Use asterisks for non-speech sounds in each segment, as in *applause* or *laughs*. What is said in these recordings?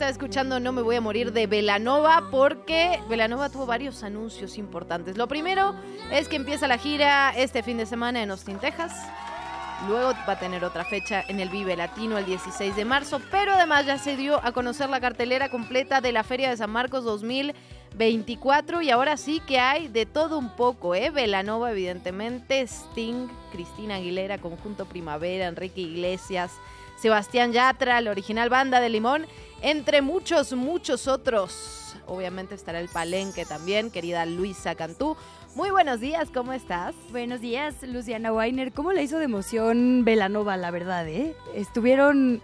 Está escuchando No me voy a morir de Velanova porque Velanova tuvo varios anuncios importantes. Lo primero es que empieza la gira este fin de semana en Austin, Texas. Luego va a tener otra fecha en el Vive Latino el 16 de marzo, pero además ya se dio a conocer la cartelera completa de la Feria de San Marcos 2024 y ahora sí que hay de todo un poco, ¿eh? Velanova evidentemente, Sting, Cristina Aguilera, Conjunto Primavera, Enrique Iglesias, Sebastián Yatra, la original banda de Limón, entre muchos, muchos otros. Obviamente estará el Palenque también, querida Luisa Cantú. Muy buenos días, ¿cómo estás? Buenos días, Luciana Weiner. ¿Cómo le hizo de emoción Velanova, la verdad, eh? Estuvieron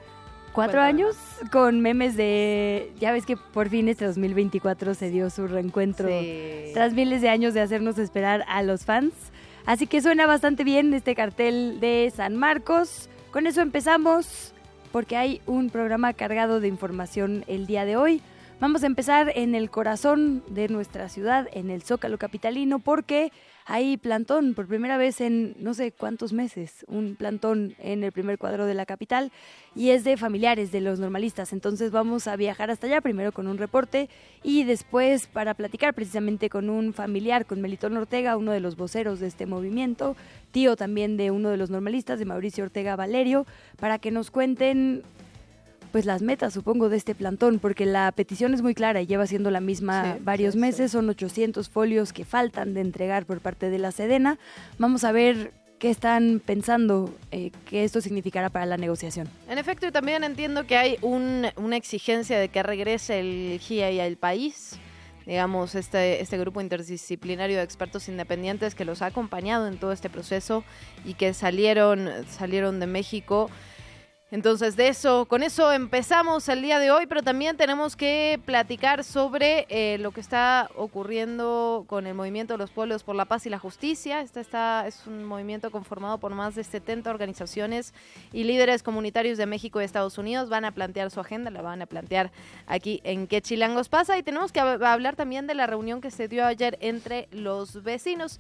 cuatro años con memes de... Ya ves que por fin este 2024 se dio su reencuentro Sí. tras miles de años de hacernos esperar a los fans. Así que suena bastante bien este cartel de San Marcos. Con eso empezamos, porque hay un programa cargado de información el día de hoy. Vamos a empezar en el corazón de nuestra ciudad, en el Zócalo Capitalino, porque hay plantón por primera vez en no sé cuántos meses, un plantón en el primer cuadro de la capital y es de familiares de los normalistas. Entonces vamos a viajar hasta allá, primero con un reporte y después para platicar precisamente con un familiar, con Melitón Ortega, uno de los voceros de este movimiento, tío también de uno de los normalistas, de Mauricio Ortega Valerio, para que nos cuenten pues las metas, supongo, de este plantón, porque la petición es muy clara y lleva siendo la misma Sí, varios sí, sí. meses, son 800 folios que faltan de entregar por parte de la Sedena. Vamos a ver qué están pensando eh, que esto significará para la negociación. En efecto, y también entiendo que hay un- una exigencia de que regrese el GIA al país. Digamos, este, este grupo interdisciplinario de expertos independientes que los ha acompañado en todo este proceso y que salieron, salieron de México. Entonces, de eso, con eso empezamos el día de hoy, pero también tenemos que platicar sobre eh, lo que está ocurriendo con el movimiento de los pueblos por la paz y la justicia. Este está, es un movimiento conformado por más de 70 organizaciones y líderes comunitarios de México y Estados Unidos. Van a plantear su agenda, la van a plantear aquí en qué chilangos pasa. Y tenemos que hab- hablar también de la reunión que se dio ayer entre los vecinos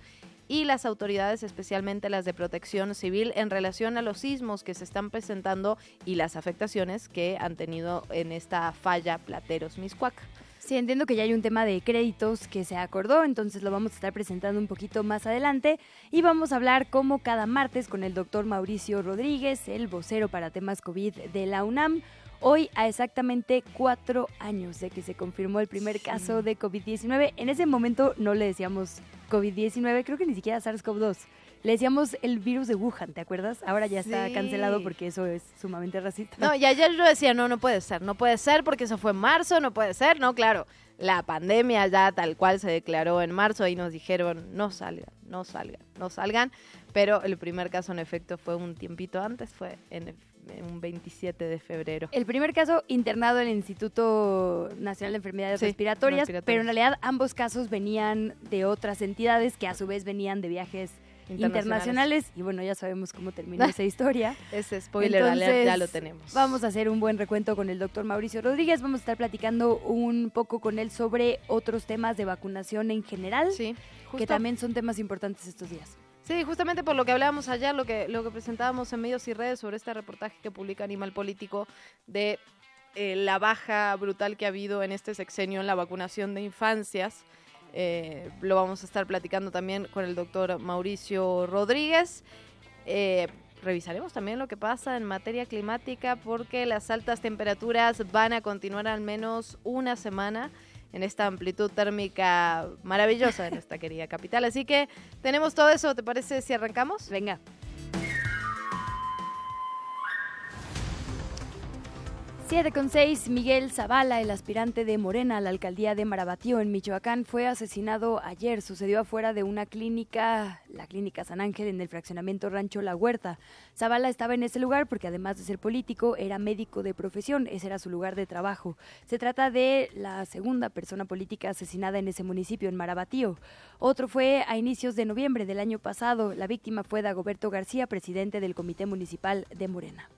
y las autoridades, especialmente las de protección civil, en relación a los sismos que se están presentando y las afectaciones que han tenido en esta falla Plateros Miscuac. Sí, entiendo que ya hay un tema de créditos que se acordó, entonces lo vamos a estar presentando un poquito más adelante y vamos a hablar como cada martes con el doctor Mauricio Rodríguez, el vocero para temas COVID de la UNAM. Hoy a exactamente cuatro años de que se confirmó el primer caso de COVID-19. En ese momento no le decíamos COVID-19, creo que ni siquiera SARS-CoV-2. Le decíamos el virus de Wuhan, ¿te acuerdas? Ahora ya está Sí. cancelado porque eso es sumamente racista. No, y ayer yo decía, no, no puede ser, no puede ser porque eso fue en marzo, no puede ser, no, claro, la pandemia ya tal cual se declaró en marzo y nos dijeron, no salgan, no salgan, no salgan, pero el primer caso en efecto fue un tiempito antes, fue en, en un 27 de febrero. El primer caso internado en el Instituto Nacional de Enfermedades Sí, respiratorias, respiratorias. pero en realidad ambos casos venían de otras entidades que a su vez venían de viajes internacionales, y bueno, ya sabemos cómo terminó *laughs* esa historia. Ese spoiler alert ya lo tenemos. Vamos a hacer un buen recuento con el doctor Mauricio Rodríguez, vamos a estar platicando un poco con él sobre otros temas de vacunación en general, Sí, que también son temas importantes estos días. Sí, justamente por lo que hablábamos ayer, lo que, lo que presentábamos en medios y redes sobre este reportaje que publica Animal Político de eh, la baja brutal que ha habido en este sexenio en la vacunación de infancias. Eh, lo vamos a estar platicando también con el doctor Mauricio Rodríguez. Eh, revisaremos también lo que pasa en materia climática porque las altas temperaturas van a continuar al menos una semana en esta amplitud térmica maravillosa de nuestra querida capital. Así que tenemos todo eso, ¿te parece si arrancamos? Venga. 7 con 6, Miguel Zavala, el aspirante de Morena a la alcaldía de Marabatío en Michoacán, fue asesinado ayer. Sucedió afuera de una clínica, la clínica San Ángel, en el fraccionamiento Rancho La Huerta. Zavala estaba en ese lugar porque además de ser político, era médico de profesión. Ese era su lugar de trabajo. Se trata de la segunda persona política asesinada en ese municipio, en Marabatío. Otro fue a inicios de noviembre del año pasado. La víctima fue Dagoberto García, presidente del Comité Municipal de Morena.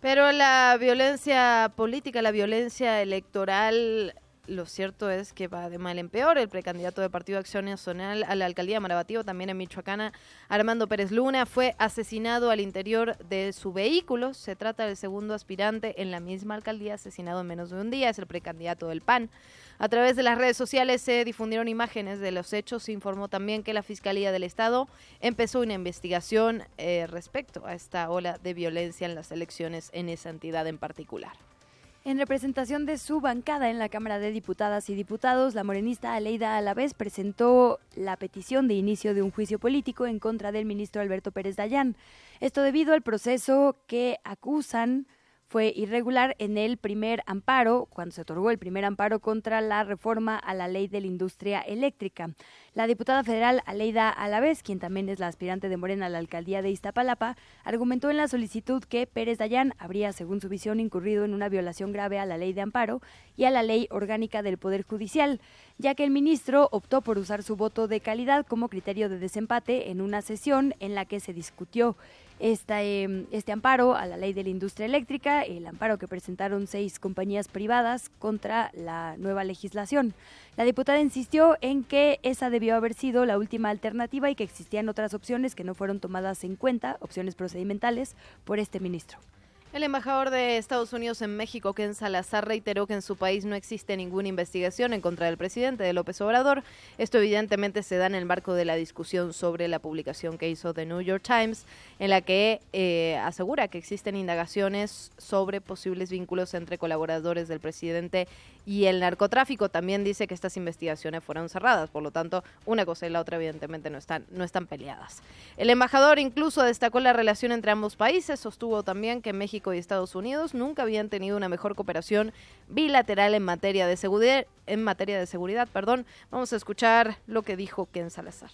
Pero la violencia política, la violencia electoral, lo cierto es que va de mal en peor. El precandidato de Partido Acción Nacional a la alcaldía de Marabatío, también en Michoacana, Armando Pérez Luna, fue asesinado al interior de su vehículo. Se trata del segundo aspirante en la misma alcaldía asesinado en menos de un día. Es el precandidato del PAN. A través de las redes sociales se difundieron imágenes de los hechos. Se informó también que la Fiscalía del Estado empezó una investigación eh, respecto a esta ola de violencia en las elecciones en esa entidad en particular. En representación de su bancada en la Cámara de Diputadas y Diputados, la morenista Aleida Alavés presentó la petición de inicio de un juicio político en contra del ministro Alberto Pérez Dayán. Esto debido al proceso que acusan fue irregular en el primer amparo, cuando se otorgó el primer amparo contra la reforma a la ley de la industria eléctrica. La diputada federal Aleida Alavés, quien también es la aspirante de Morena a la alcaldía de Iztapalapa, argumentó en la solicitud que Pérez Dayán habría, según su visión, incurrido en una violación grave a la ley de amparo y a la ley orgánica del Poder Judicial, ya que el ministro optó por usar su voto de calidad como criterio de desempate en una sesión en la que se discutió este, este amparo a la ley de la industria eléctrica, el amparo que presentaron seis compañías privadas contra la nueva legislación. La diputada insistió en que esa debió haber sido la última alternativa y que existían otras opciones que no fueron tomadas en cuenta, opciones procedimentales, por este ministro. El embajador de Estados Unidos en México, Ken Salazar, reiteró que en su país no existe ninguna investigación en contra del presidente de López Obrador. Esto evidentemente se da en el marco de la discusión sobre la publicación que hizo The New York Times, en la que eh, asegura que existen indagaciones sobre posibles vínculos entre colaboradores del presidente y el narcotráfico. También dice que estas investigaciones fueron cerradas, por lo tanto, una cosa y la otra evidentemente no están, no están peleadas. El embajador incluso destacó la relación entre ambos países, sostuvo también que México y Estados Unidos nunca habían tenido una mejor cooperación bilateral en materia de seguridad. En materia de seguridad, perdón. Vamos a escuchar lo que dijo Ken Salazar.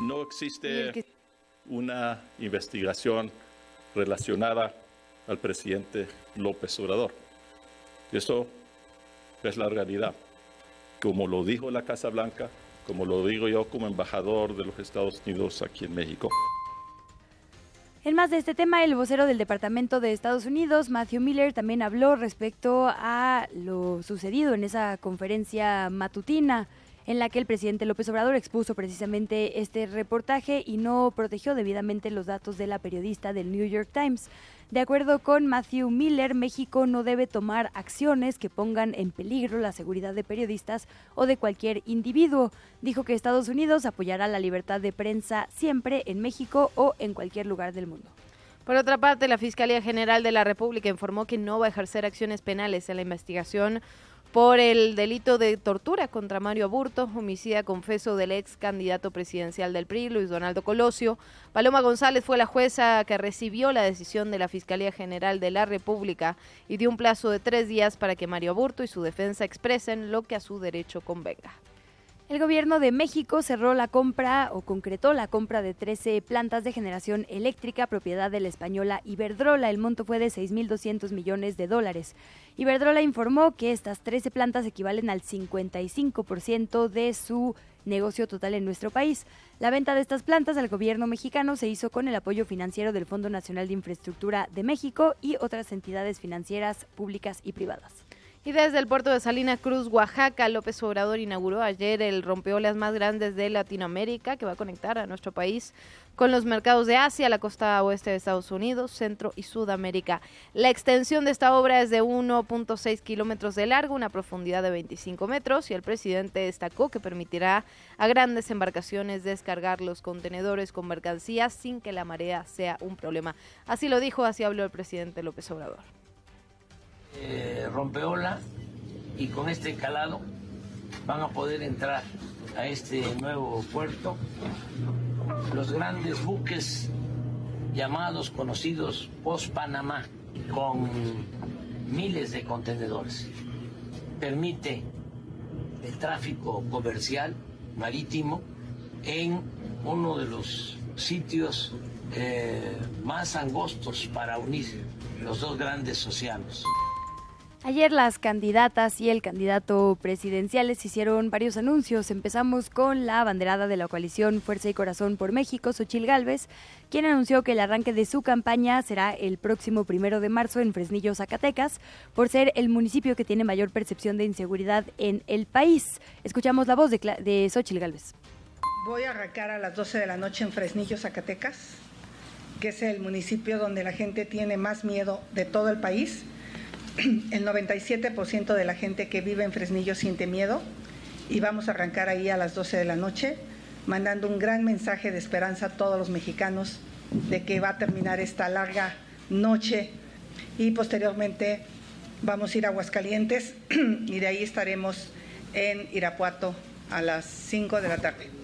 No existe una investigación relacionada al presidente López Obrador. Eso es la realidad. Como lo dijo la Casa Blanca, como lo digo yo como embajador de los Estados Unidos aquí en México. En más de este tema, el vocero del Departamento de Estados Unidos, Matthew Miller, también habló respecto a lo sucedido en esa conferencia matutina en la que el presidente López Obrador expuso precisamente este reportaje y no protegió debidamente los datos de la periodista del New York Times. De acuerdo con Matthew Miller, México no debe tomar acciones que pongan en peligro la seguridad de periodistas o de cualquier individuo. Dijo que Estados Unidos apoyará la libertad de prensa siempre en México o en cualquier lugar del mundo. Por otra parte, la Fiscalía General de la República informó que no va a ejercer acciones penales en la investigación por el delito de tortura contra Mario Aburto, homicida confeso del ex candidato presidencial del PRI, Luis Donaldo Colosio. Paloma González fue la jueza que recibió la decisión de la Fiscalía General de la República y dio un plazo de tres días para que Mario Aburto y su defensa expresen lo que a su derecho convenga. El gobierno de México cerró la compra o concretó la compra de 13 plantas de generación eléctrica propiedad de la española Iberdrola. El monto fue de 6.200 millones de dólares. Iberdrola informó que estas 13 plantas equivalen al 55% de su negocio total en nuestro país. La venta de estas plantas al gobierno mexicano se hizo con el apoyo financiero del Fondo Nacional de Infraestructura de México y otras entidades financieras públicas y privadas. Y desde el puerto de Salina Cruz, Oaxaca, López Obrador inauguró ayer el rompeolas más grandes de Latinoamérica que va a conectar a nuestro país con los mercados de Asia, la costa oeste de Estados Unidos, Centro y Sudamérica. La extensión de esta obra es de 1.6 kilómetros de largo, una profundidad de 25 metros y el presidente destacó que permitirá a grandes embarcaciones descargar los contenedores con mercancías sin que la marea sea un problema. Así lo dijo, así habló el presidente López Obrador eh, rompeola y con este calado van a poder entrar a este nuevo puerto los grandes buques llamados, conocidos post-Panamá, con miles de contenedores. Permite el tráfico comercial marítimo en uno de los sitios eh, más angostos para unir los dos grandes océanos. Ayer las candidatas y el candidato presidenciales hicieron varios anuncios. Empezamos con la abanderada de la coalición Fuerza y Corazón por México, Xochil Gálvez, quien anunció que el arranque de su campaña será el próximo primero de marzo en Fresnillo, Zacatecas, por ser el municipio que tiene mayor percepción de inseguridad en el país. Escuchamos la voz de, de Xochil Gálvez. Voy a arrancar a las 12 de la noche en Fresnillo, Zacatecas, que es el municipio donde la gente tiene más miedo de todo el país *clears throat* el 97% de la gente que vive en Fresnillo siente miedo y vamos a arrancar ahí a las 12 de la noche, mandando un gran mensaje de esperanza a todos los mexicanos de que va a terminar esta larga noche y posteriormente vamos a ir a Aguascalientes *clears throat* y de ahí estaremos en Irapuato a las 5 de la tarde.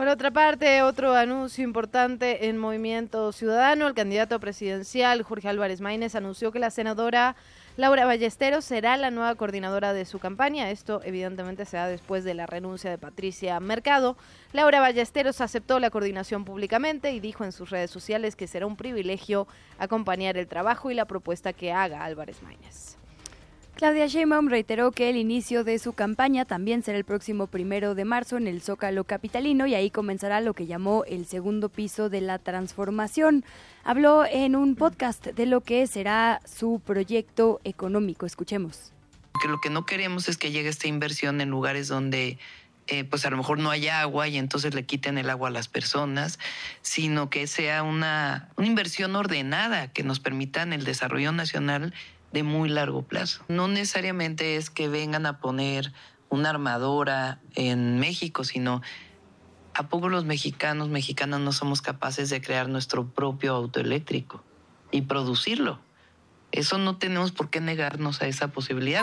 Por otra parte, otro anuncio importante en Movimiento Ciudadano, el candidato presidencial Jorge Álvarez Maínez anunció que la senadora Laura Ballesteros será la nueva coordinadora de su campaña. Esto evidentemente se da después de la renuncia de Patricia Mercado. Laura Ballesteros aceptó la coordinación públicamente y dijo en sus redes sociales que será un privilegio acompañar el trabajo y la propuesta que haga Álvarez Maínez. Claudia Sheinbaum reiteró que el inicio de su campaña también será el próximo primero de marzo en el Zócalo Capitalino y ahí comenzará lo que llamó el segundo piso de la transformación. Habló en un podcast de lo que será su proyecto económico. Escuchemos. Que lo que no queremos es que llegue esta inversión en lugares donde eh, pues a lo mejor no haya agua y entonces le quiten el agua a las personas, sino que sea una, una inversión ordenada que nos permita en el desarrollo nacional de muy largo plazo. No necesariamente es que vengan a poner una armadora en México, sino ¿a poco los mexicanos, mexicanas no somos capaces de crear nuestro propio auto eléctrico y producirlo? Eso no tenemos por qué negarnos a esa posibilidad.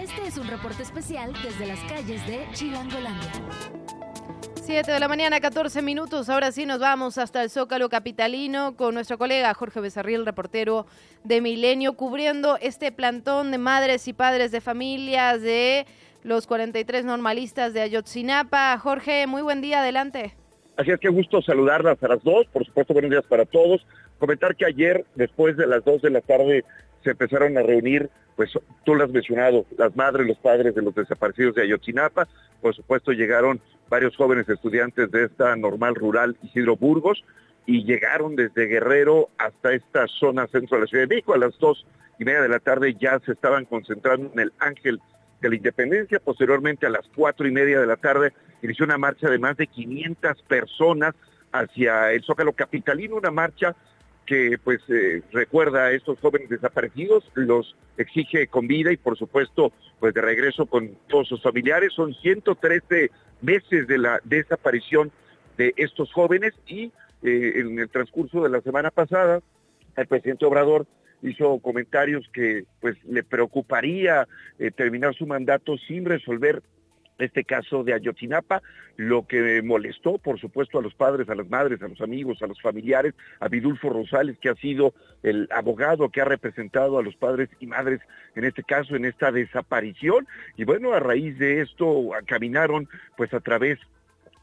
Este es un reporte especial desde las calles de Chilangolandia. 7 de la mañana, 14 minutos. Ahora sí nos vamos hasta el Zócalo Capitalino con nuestro colega Jorge Becerril, reportero de Milenio, cubriendo este plantón de madres y padres de familias de los 43 normalistas de Ayotzinapa. Jorge, muy buen día, adelante. Así es que gusto saludarlas a las dos, por supuesto buenos días para todos. Comentar que ayer, después de las 2 de la tarde, se empezaron a reunir, pues tú lo has mencionado, las madres, los padres de los desaparecidos de Ayotzinapa, por supuesto llegaron varios jóvenes estudiantes de esta normal rural Isidro Burgos y llegaron desde Guerrero hasta esta zona centro de la Ciudad de México. A las dos y media de la tarde ya se estaban concentrando en el Ángel de la Independencia. Posteriormente, a las cuatro y media de la tarde, inició una marcha de más de 500 personas hacia el Zócalo Capitalino, una marcha que pues eh, recuerda a estos jóvenes desaparecidos, los exige con vida y por supuesto pues de regreso con todos sus familiares. Son 113 meses de la desaparición de estos jóvenes y eh, en el transcurso de la semana pasada el presidente Obrador hizo comentarios que pues le preocuparía eh, terminar su mandato sin resolver este caso de Ayotzinapa, lo que molestó, por supuesto, a los padres, a las madres, a los amigos, a los familiares, a Vidulfo Rosales, que ha sido el abogado que ha representado a los padres y madres en este caso, en esta desaparición. Y bueno, a raíz de esto caminaron pues a través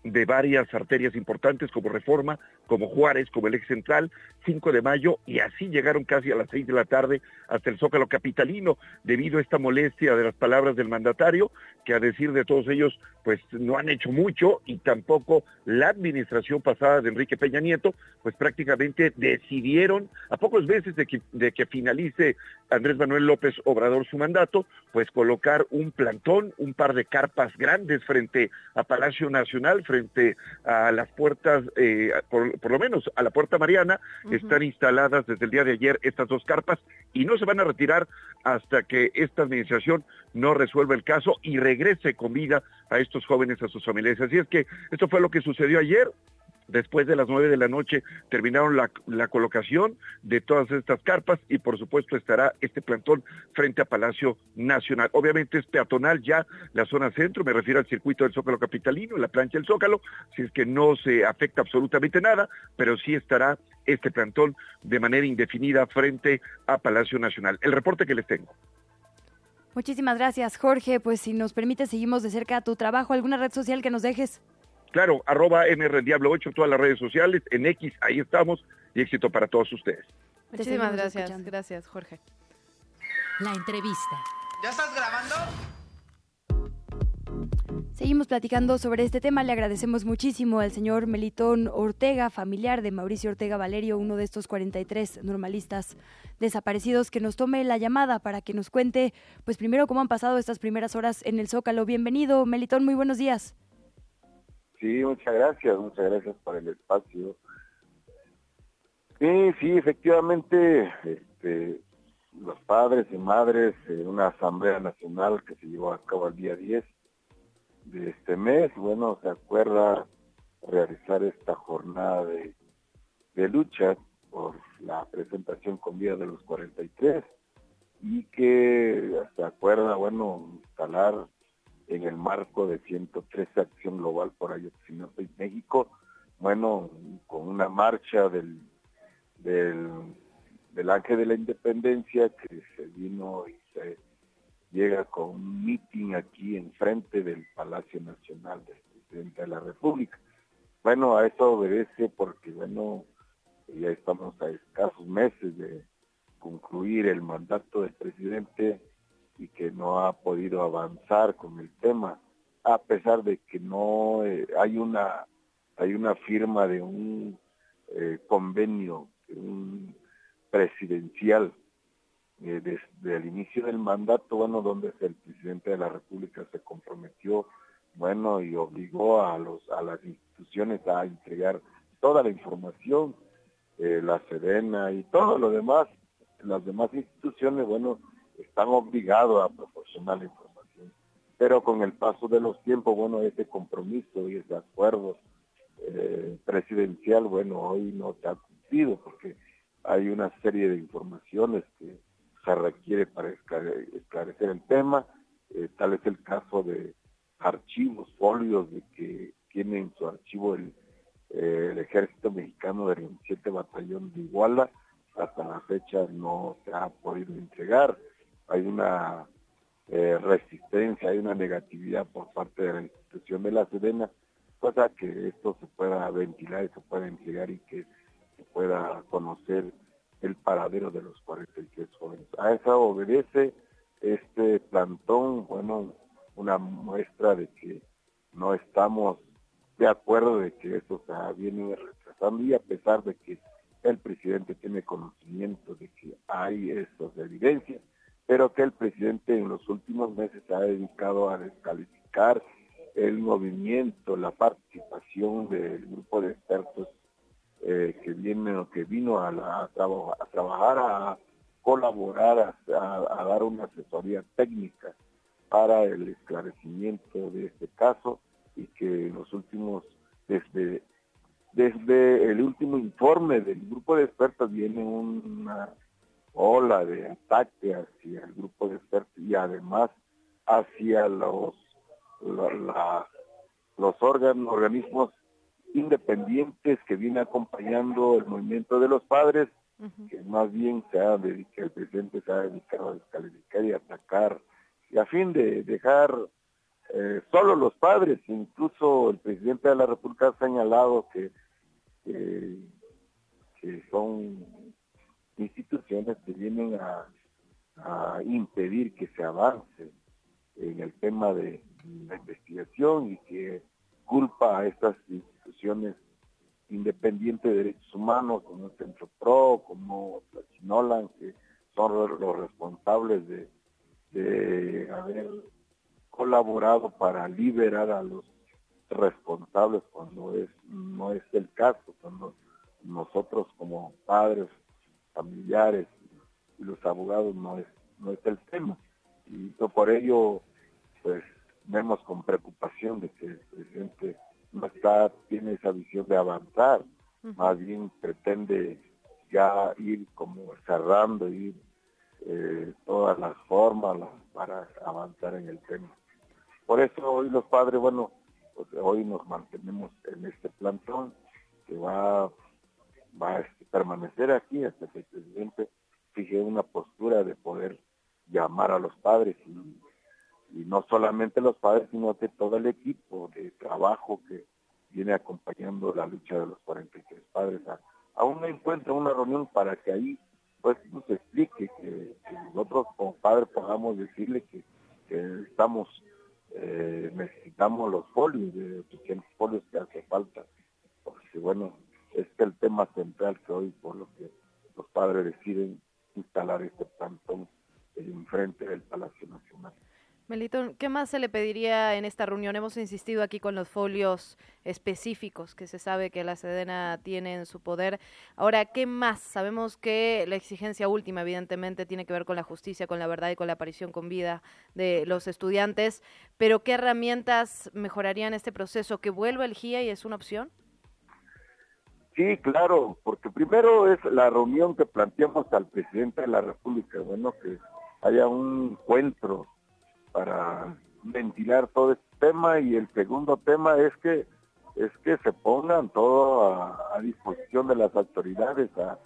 de varias arterias importantes como Reforma, como Juárez, como el eje central, 5 de mayo, y así llegaron casi a las 6 de la tarde hasta el Zócalo Capitalino, debido a esta molestia de las palabras del mandatario, que a decir de todos ellos, pues no han hecho mucho, y tampoco la administración pasada de Enrique Peña Nieto, pues prácticamente decidieron, a pocos meses de que, de que finalice Andrés Manuel López Obrador su mandato, pues colocar un plantón, un par de carpas grandes frente a Palacio Nacional, frente a las puertas, eh, por, lo menos a la Puerta Mariana, están instaladas desde el día de ayer estas dos carpas y no se van a retirar hasta que esta administración no resuelva el caso y regrese con vida a estos jóvenes, a sus familias. Así es que esto fue lo que sucedió ayer Después de las nueve de la noche terminaron la, la, colocación de todas estas carpas y por supuesto estará este plantón frente a Palacio Nacional. Obviamente es peatonal ya la zona centro, me refiero al circuito del Zócalo Capitalino, la plancha del Zócalo, si es que no se afecta absolutamente nada, pero sí estará este plantón de manera indefinida frente a Palacio Nacional. El reporte que les tengo. Muchísimas gracias, Jorge. Pues si nos permite, seguimos de cerca tu trabajo. ¿Alguna red social que nos dejes? Claro, arroba Diablo 8 todas las redes sociales, en X, ahí estamos, y éxito para todos ustedes. Muchísimas gracias, gracias, Jorge. La entrevista. ¿Ya estás grabando? Seguimos platicando sobre este tema. Le agradecemos muchísimo al señor Melitón Ortega, familiar de Mauricio Ortega Valerio, uno de estos 43 normalistas desaparecidos, que nos tome la llamada para que nos cuente, pues primero, cómo han pasado estas primeras horas en el Zócalo. Bienvenido, Melitón, muy buenos días. Sí, muchas gracias, muchas gracias por el espacio. Sí, sí, efectivamente, este, los padres y madres en una asamblea nacional que se llevó a cabo el día 10 de este mes, bueno, se acuerda realizar esta jornada de, lucha por la presentación con vida de los 43 y que se acuerda, bueno, instalar en el marco de 113 Acción Global por Ayotzinapa y México, bueno, con una marcha del, del, Ángel de la Independencia que se vino y se llega con un meeting aquí enfrente del Palacio Nacional del Presidente de la República. Bueno, a eso obedece porque, bueno, ya estamos a escasos meses de concluir el mandato del presidente y que no ha podido avanzar con el tema, a pesar de que no eh, hay una hay una firma de un eh, convenio un presidencial eh, desde el inicio del mandato, bueno, donde el presidente de la República se comprometió, bueno, y obligó a los a las instituciones a entregar toda la información, eh, la Sedena y todo lo demás, las demás instituciones, bueno, están obligados a proporcionar la información. Pero con el paso de los tiempos, bueno, ese compromiso y ese acuerdo eh, presidencial, bueno, hoy no se ha cumplido porque hay una serie de informaciones que se requiere para esclarecer el tema. Eh, tal es el caso de archivos, folios de que tiene en su archivo el, eh, el Ejército Mexicano del 27 Batallón de Iguala. Hasta la fecha no se ha podido entregar. Hay una eh, resistencia, hay una negatividad por parte de la institución de la Sedena, cosa que esto se pueda ventilar y se pueda entregar y que se pueda conocer el paradero de los 43 jóvenes. A eso obedece este plantón, bueno, una muestra de que no estamos de acuerdo de que esto se viene retrasando y a pesar de que el presidente tiene conocimiento de que hay estas evidencias, pero que el presidente en los últimos meses se ha dedicado a descalificar el movimiento, la participación del grupo de expertos eh, que viene o que vino a, a, trabajar, a colaborar, a, dar una asesoría técnica para el esclarecimiento de este caso y que en los últimos, desde, desde el último informe del grupo de expertos viene una ola de ataque hacia el grupo de expertos y además hacia los, los órganos, organismos independientes que viene acompañando el movimiento de los padres, que más bien se ha dedicado, el presidente se ha dedicado a descalificar y atacar, y a fin de dejar eh, solo los padres, incluso el presidente de la República ha señalado que, que son instituciones que vienen a, impedir que se avance en el tema de la investigación y que culpa a estas instituciones independientes de derechos humanos como el Centro PRO, como la Chinolan, que son los responsables de, haber colaborado para liberar a los responsables cuando es no es el caso, cuando nosotros como padres, familiares y los abogados no es no es el tema. Y por ello, pues vemos con preocupación de que el presidente no está, tiene esa visión de avanzar, más bien pretende ya ir como cerrando, ir eh, todas las formas para avanzar en el tema. Por eso hoy los padres, bueno, pues, hoy nos mantenemos en este plantón que va, va a permanecer aquí hasta que el presidente fije una postura de poder llamar a los padres y, no solamente los padres, sino que todo el equipo de trabajo que viene acompañando la lucha de los 43 padres. A, a un encuentro, a una reunión para que ahí pues nos explique que, nosotros como padres podamos decirle que, estamos eh, necesitamos los folios de los folios que hace falta. Porque bueno es el tema central que hoy por lo que los padres deciden instalar este plantón en frente del Palacio Nacional. Melitón, ¿qué más se le pediría en esta reunión? Hemos insistido aquí con los folios específicos que se sabe que la Sedena tiene en su poder. Ahora, ¿qué más? Sabemos que la exigencia última, evidentemente, tiene que ver con la justicia, con la verdad y con la aparición con vida de los estudiantes, pero ¿qué herramientas mejorarían este proceso? ¿Que vuelva el GIA y es una opción? Sí, claro, porque primero es la reunión que planteamos al presidente de la República, bueno, que haya un encuentro para ventilar todo este tema y el segundo tema es que es que se pongan todo a, disposición de las autoridades a,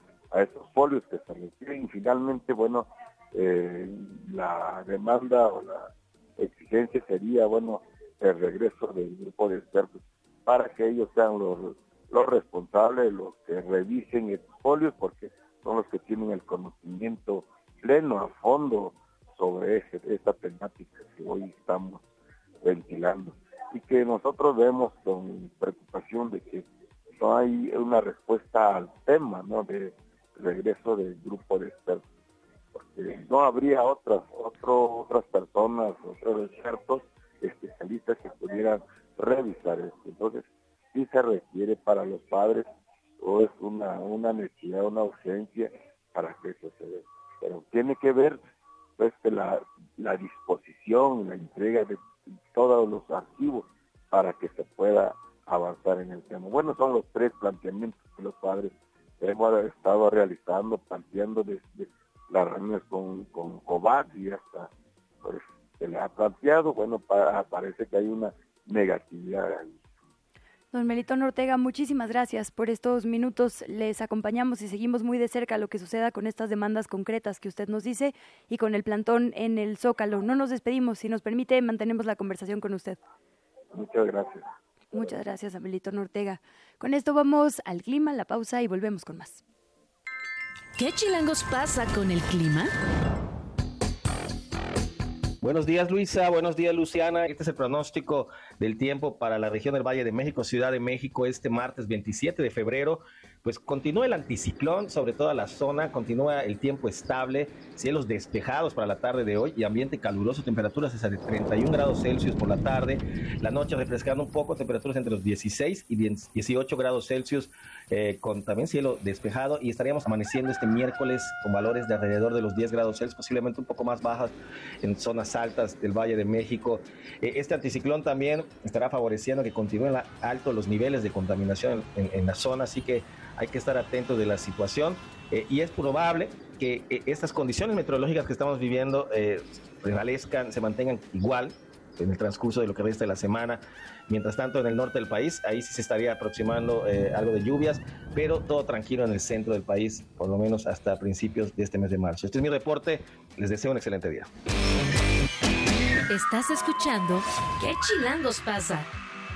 esos folios que se requieren y finalmente, bueno, eh, la demanda o la exigencia sería, bueno, el regreso del grupo de expertos para que ellos sean los los responsables, los que revisen estos folios, porque son los que tienen el conocimiento pleno, a fondo, sobre esta temática que hoy estamos ventilando. Y que nosotros vemos con preocupación de que no hay una respuesta al tema, ¿no? De regreso del grupo de expertos. Porque no habría otras, otras personas, otros expertos especialistas que pudieran revisar esto. Entonces, sí se requiere para los padres o es una, una necesidad, una urgencia para que eso se dé. Pero tiene que ver pues la, la disposición, la entrega de todos los archivos para que se pueda avanzar en el tema. Bueno, son los tres planteamientos que los padres hemos estado realizando, planteando desde las reuniones con, con y hasta pues, se le ha planteado, bueno, parece que hay una negatividad ahí. Don Melitón Ortega, muchísimas gracias por estos minutos. Les acompañamos y seguimos muy de cerca lo que suceda con estas demandas concretas que usted nos dice y con el plantón en el Zócalo. No nos despedimos, si nos permite, mantenemos la conversación con usted. Muchas gracias. Muchas gracias Melitón Ortega. Con esto vamos al clima, la pausa y volvemos con más. ¿Qué chilangos pasa con el clima? Buenos días Luisa, buenos días Luciana. Este es el pronóstico del tiempo para la región del Valle de México, Ciudad de México, este martes 27 de febrero pues continúa el anticiclón sobre toda la zona, continúa el tiempo estable, cielos despejados para la tarde de hoy y ambiente caluroso, temperaturas de 31 grados Celsius por la tarde, la noche refrescando un poco, temperaturas entre los 16 y 18 grados Celsius eh, con también cielo despejado y estaríamos amaneciendo este miércoles con valores de alrededor de los 10 grados Celsius, posiblemente un poco más bajas en zonas altas del Valle de México. Eh, este anticiclón también estará favoreciendo que continúen altos los niveles de contaminación en, en la zona, así que hay que estar atentos de la situación eh, y es probable que eh, estas condiciones meteorológicas que estamos viviendo eh, prevalezcan, se mantengan igual en el transcurso de lo que resta de la semana. Mientras tanto, en el norte del país, ahí sí se estaría aproximando algo de lluvias, pero todo tranquilo en el centro del país, por lo menos hasta principios de este mes de marzo. Este es mi reporte. Les deseo un excelente día. Estás escuchando ¿Qué chilangos pasa?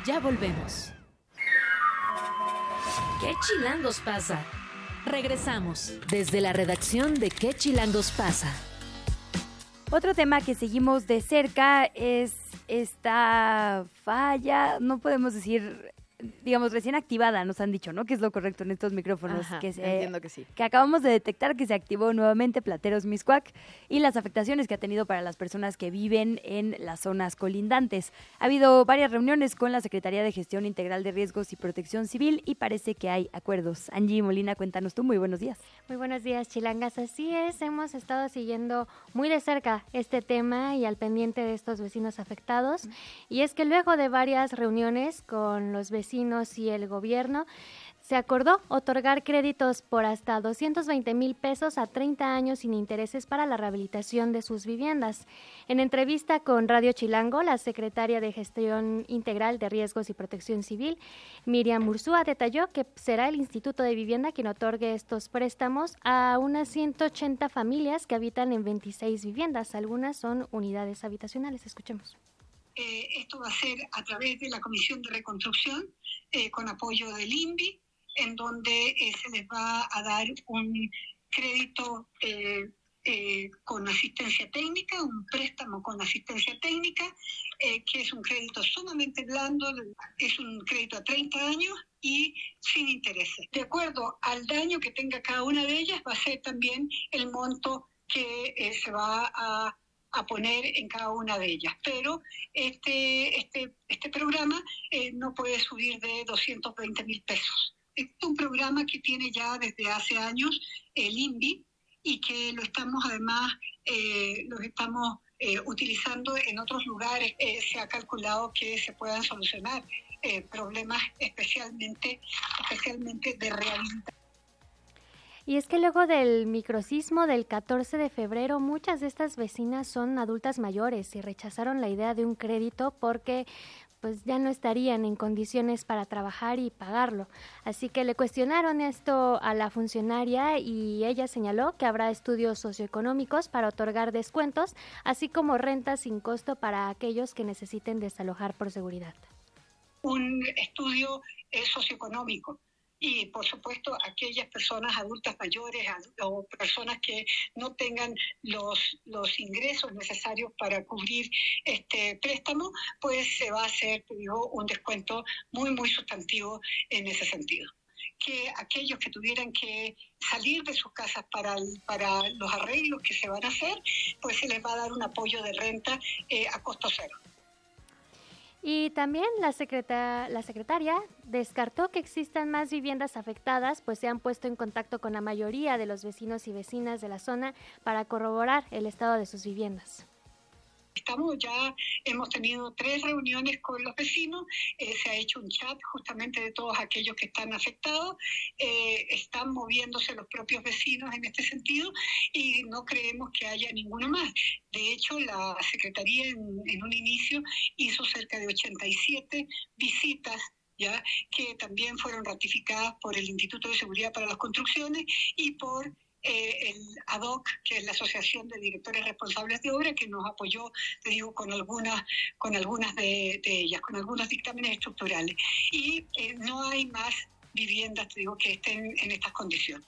Ya volvemos. ¿Qué chilangos pasa? Regresamos desde la redacción de ¿Qué chilangos pasa? Otro tema que seguimos de cerca es esta falla, no podemos decir digamos, recién activada, nos han dicho, ¿no? Que es lo correcto en estos micrófonos. Ajá, que se, entiendo que sí. Que acabamos de detectar que se activó nuevamente Plateros Miscuac y las afectaciones que ha tenido para las personas que viven en las zonas colindantes. Ha habido varias reuniones con la Secretaría de Gestión Integral de Riesgos y Protección Civil y parece que hay acuerdos. Angie Molina, cuéntanos tú, muy buenos días. Muy buenos días, Chilangas. Así es, hemos estado siguiendo muy de cerca este tema y al pendiente de estos vecinos afectados. Y es que luego de varias reuniones con los vecinos y el gobierno, se acordó otorgar créditos por hasta 220 mil pesos a 30 años sin intereses para la rehabilitación de sus viviendas. En entrevista con Radio Chilango, la secretaria de Gestión Integral de Riesgos y Protección Civil, Miriam Ursúa, detalló que será el Instituto de Vivienda quien otorgue estos préstamos a unas 180 familias que habitan en 26 viviendas. Algunas son unidades habitacionales. Escuchemos. Eh, esto va a ser a través de la Comisión de Reconstrucción, eh, con apoyo del INVI, en donde eh, se les va a dar un crédito eh, eh, con asistencia técnica, un préstamo con asistencia técnica, que es un crédito sumamente blando, es un crédito a 30 años y sin intereses. De acuerdo al daño que tenga cada una de ellas, va a ser también el monto que se va a a poner en cada una de ellas. Pero este, este, este programa no puede subir de 220 mil pesos. Es un programa que tiene ya desde hace años el INVI y que lo estamos además eh, lo estamos eh, utilizando en otros lugares. Eh, se ha calculado que se puedan solucionar eh, problemas especialmente, especialmente de rehabilitación. Y es que luego del microcismo del 14 de febrero, muchas de estas vecinas son adultas mayores y rechazaron la idea de un crédito porque pues ya no estarían en condiciones para trabajar y pagarlo. Así que le cuestionaron esto a la funcionaria y ella señaló que habrá estudios socioeconómicos para otorgar descuentos, así como rentas sin costo para aquellos que necesiten desalojar por seguridad. Un estudio eh, socioeconómico y por supuesto aquellas personas adultas mayores o personas que no tengan los, los ingresos necesarios para cubrir este préstamo, pues se va a hacer, digo, un descuento muy, muy sustantivo en ese sentido que aquellos que tuvieran que salir de sus casas para, para los arreglos que se van a hacer, pues se les va a dar un apoyo de renta eh, a costo cero. Y también la, la secretaria descartó que existan más viviendas afectadas, pues se han puesto en contacto con la mayoría de los vecinos y vecinas de la zona para corroborar el estado de sus viviendas. Estamos ya, hemos tenido tres reuniones con los vecinos, eh, se ha hecho un chat justamente de todos aquellos que están afectados, eh, están moviéndose los propios vecinos en este sentido y no creemos que haya ninguno más. De hecho, la Secretaría en, en un inicio hizo cerca de 87 visitas ¿ya? que también fueron ratificadas por el Instituto de Seguridad para las Construcciones y por eh, el ADOC, que es la Asociación de Directores Responsables de Obra, que nos apoyó, te digo, con algunas, con algunas de, ellas, con algunos dictámenes estructurales. Y eh, no hay más viviendas, te digo, que estén en estas condiciones.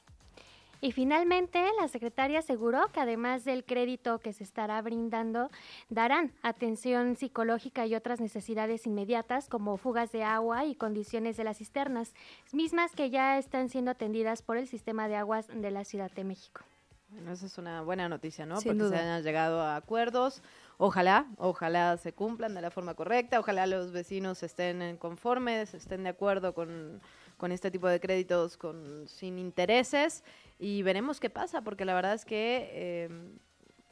Y finalmente, la secretaria aseguró que además del crédito que se estará brindando, darán atención psicológica y otras necesidades inmediatas como fugas de agua y condiciones de las cisternas, mismas que ya están siendo atendidas por el sistema de aguas de la Ciudad de México. Bueno, esa es una buena noticia, ¿no? Porque se hayan llegado a acuerdos. Ojalá, ojalá se cumplan de la forma correcta, ojalá los vecinos estén conformes, estén de acuerdo con, con este tipo de créditos con, sin intereses y veremos qué pasa, porque la verdad es que eh,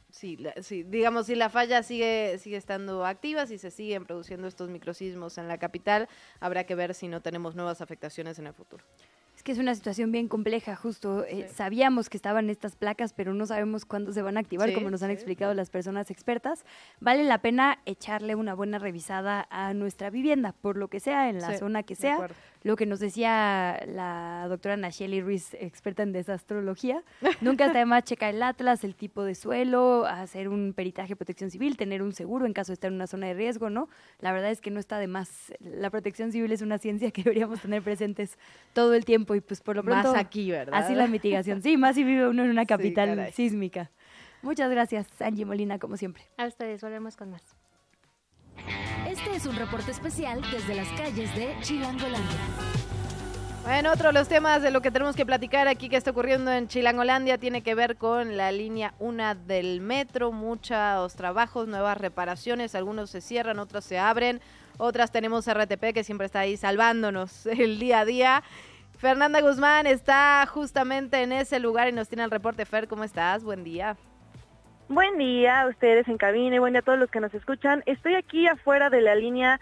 sí, digamos, si la falla sigue, sigue estando activa, si se siguen produciendo estos microsismos en la capital, habrá que ver si no tenemos nuevas afectaciones en el futuro. Es que es una situación bien compleja, justo. Eh, sabíamos que estaban estas placas, pero no sabemos cuándo se van a activar, como nos han explicado las personas expertas. Vale la pena echarle una buena revisada a nuestra vivienda, por lo que sea, en la zona que sea lo que nos decía la doctora Nacheli Ruiz, experta en desastrología, *laughs* nunca está de más checar el atlas, el tipo de suelo, hacer un peritaje de protección civil, tener un seguro en caso de estar en una zona de riesgo, ¿no? La verdad es que no está de más. La protección civil es una ciencia que *laughs* deberíamos tener presentes todo el tiempo y pues por lo pronto... Más aquí, ¿verdad? Así la mitigación. Sí, más si vive uno en una *laughs* capital sísmica. Muchas gracias, Angie Molina, como siempre. A ustedes, volvemos con más. Este es un reporte especial desde las calles de Chilangolandia. Bueno, otro de los temas de lo que tenemos que platicar aquí que está ocurriendo en Chilangolandia tiene que ver con la línea 1 del metro, muchos trabajos, nuevas reparaciones, algunos se cierran, otros se abren, otras tenemos RTP que siempre está ahí salvándonos *laughs* el día a día. Fernanda Guzmán está justamente en ese lugar y nos tiene el reporte. Fer, ¿cómo estás? Buen día. Buen día a ustedes en cabina y buen día a todos los que nos escuchan. Estoy aquí afuera de la línea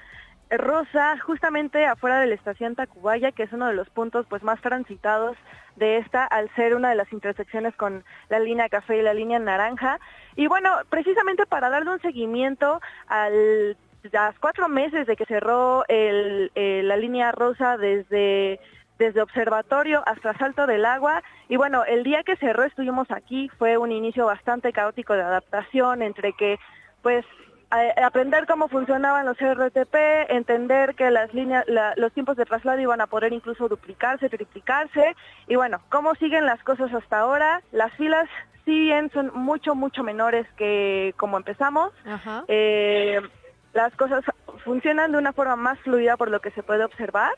rosa, justamente afuera de la estación Tacubaya, que es uno de los puntos pues más transitados de esta, al ser una de las intersecciones con la línea café y la línea naranja. Y bueno, precisamente para darle un seguimiento al las cuatro meses de que cerró el, la línea rosa desde desde observatorio hasta Salto del Agua. Y bueno, el día que cerró estuvimos aquí, fue un inicio bastante caótico de adaptación entre que pues aprender cómo funcionaban los RTP, entender que las líneas, los tiempos de traslado iban a poder incluso duplicarse, triplicarse, y bueno, cómo siguen las cosas hasta ahora. Las filas, si bien son mucho, mucho menores que como empezamos, eh, las cosas funcionan de una forma más fluida por lo que se puede observar.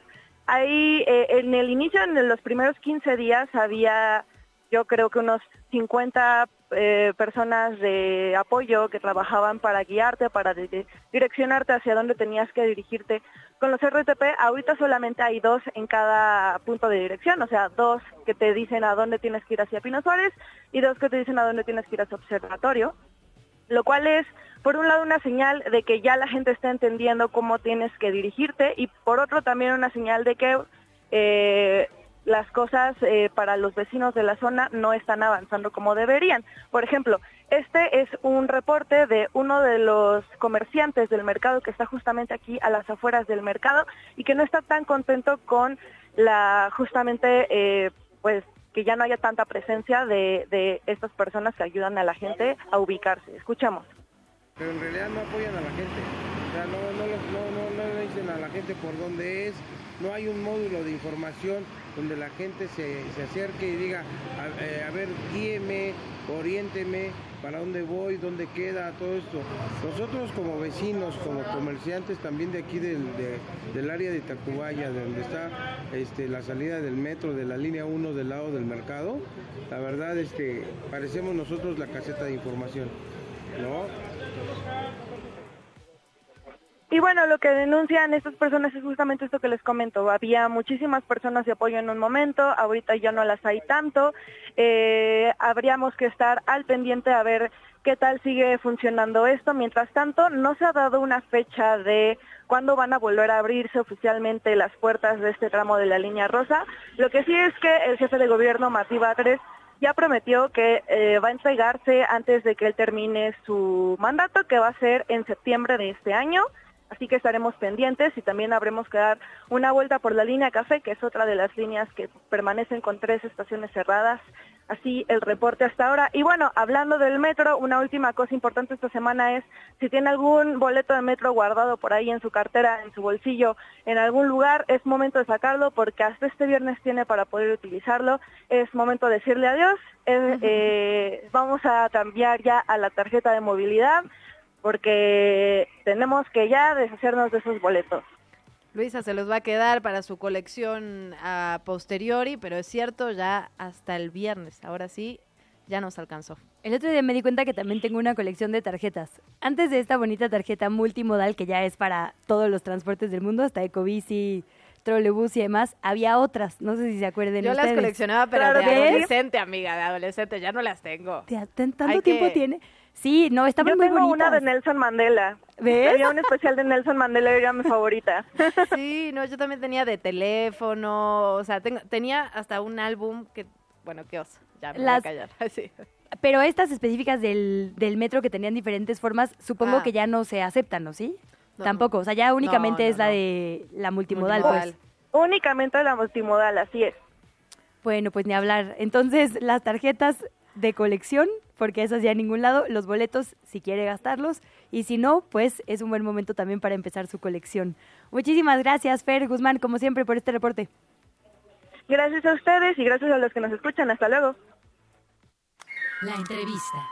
Ahí, eh, en el inicio, en los primeros 15 días, había yo creo que unos 50 eh, personas de apoyo que trabajaban para guiarte, para direccionarte hacia dónde tenías que dirigirte. Con los RTP, ahorita solamente hay dos en cada punto de dirección, o sea, dos que te dicen a dónde tienes que ir hacia Pino Suárez y dos que te dicen a dónde tienes que ir hacia Observatorio, lo cual es por un lado una señal de que ya la gente está entendiendo cómo tienes que dirigirte y por otro también una señal de que eh, las cosas eh, para los vecinos de la zona no están avanzando como deberían. Por ejemplo, este es un reporte de uno de los comerciantes del mercado que está justamente aquí a las afueras del mercado y que no está tan contento con la justamente eh, pues que ya no haya tanta presencia de, de estas personas que ayudan a la gente a ubicarse. Escuchamos pero en realidad no apoyan a la gente. O sea, no, no, no, le dicen a la gente por dónde es, no hay un módulo de información donde la gente se, acerque y diga, eh, a, ver, guíeme, oriénteme, para dónde voy, dónde queda, todo esto. Nosotros como vecinos, como comerciantes también de aquí del, del área de Tacubaya, de donde está este, la salida del metro de la línea 1 del lado del mercado, la verdad este, parecemos nosotros la caseta de información. Y bueno, lo que denuncian estas personas es justamente esto que les comento. Había muchísimas personas de apoyo en un momento, ahorita ya no las hay tanto. Eh, habríamos que estar al pendiente a ver qué tal sigue funcionando esto. Mientras tanto, no se ha dado una fecha de cuándo van a volver a abrirse oficialmente las puertas de este tramo de la línea rosa. Lo que sí es que el jefe de gobierno, Mati Batres, ya prometió que eh, va a entregarse antes de que él termine su mandato, que va a ser en septiembre de este año. Así que estaremos pendientes y también habremos que dar una vuelta por la línea café, que es otra de las líneas que permanecen con tres estaciones cerradas. Así el reporte hasta ahora. Y bueno, hablando del metro, una última cosa importante esta semana es si tiene algún boleto de metro guardado por ahí en su cartera, en su bolsillo, en algún lugar, es momento de sacarlo porque hasta este viernes tiene para poder utilizarlo. Es momento de decirle adiós. Eh, vamos a cambiar ya a la tarjeta de movilidad porque tenemos que ya deshacernos de esos boletos. Luisa se los va a quedar para su colección a posteriori, pero es cierto, ya hasta el viernes, ahora sí, ya nos alcanzó. El otro día me di cuenta que también tengo una colección de tarjetas. Antes de esta bonita tarjeta multimodal que ya es para todos los transportes del mundo, hasta Ecobici, trolebús y demás, había otras, no sé si se acuerden Yo las coleccionaba, pero de adolescente, amiga, de adolescente, ya no las tengo. ¿Tanto tiempo tiene? Sí, no, estaban Yo muy tengo una de Nelson Mandela. ¿Ves? Había un especial de Nelson Mandela y era mi favorita. *laughs* Sí, no, yo también tenía de teléfono, o sea, tenía hasta un álbum que, bueno, qué oso, ya me voy a callar. *laughs* Sí. Pero estas específicas del, del metro que tenían diferentes formas, supongo ah. que ya no se aceptan, ¿no? ¿Sí? Tampoco, o sea, ya únicamente es la de la multimodal, pues. Únicamente la multimodal, así es. Bueno, pues ni hablar. Entonces, las tarjetas de colección porque esas ya en ningún lado, los boletos si quiere gastarlos y si no, pues es un buen momento también para empezar su colección. Muchísimas gracias, Fer Guzmán, como siempre, por este reporte. Gracias a ustedes y gracias a los que nos escuchan. Hasta luego. La entrevista.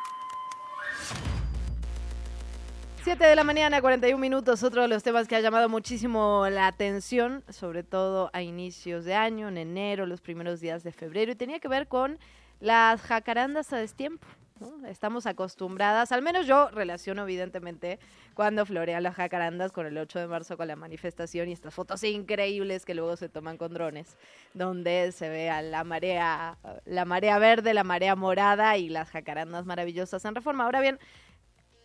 7 de la mañana, 41 minutos. Otro de los temas que ha llamado muchísimo la atención, sobre todo a inicios de año, en enero, los primeros días de febrero, y tenía que ver con las jacarandas a destiempo. Estamos acostumbradas, al menos yo relaciono evidentemente cuando florean las jacarandas con el 8 de marzo con la manifestación y estas fotos increíbles que luego se toman con drones, donde se ve la marea, la marea verde, la marea morada y las jacarandas maravillosas en reforma. Ahora bien,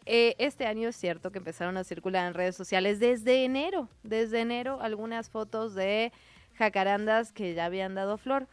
eh, este año es cierto que empezaron a circular en redes sociales desde enero, desde enero algunas fotos de jacarandas que ya habían dado flor.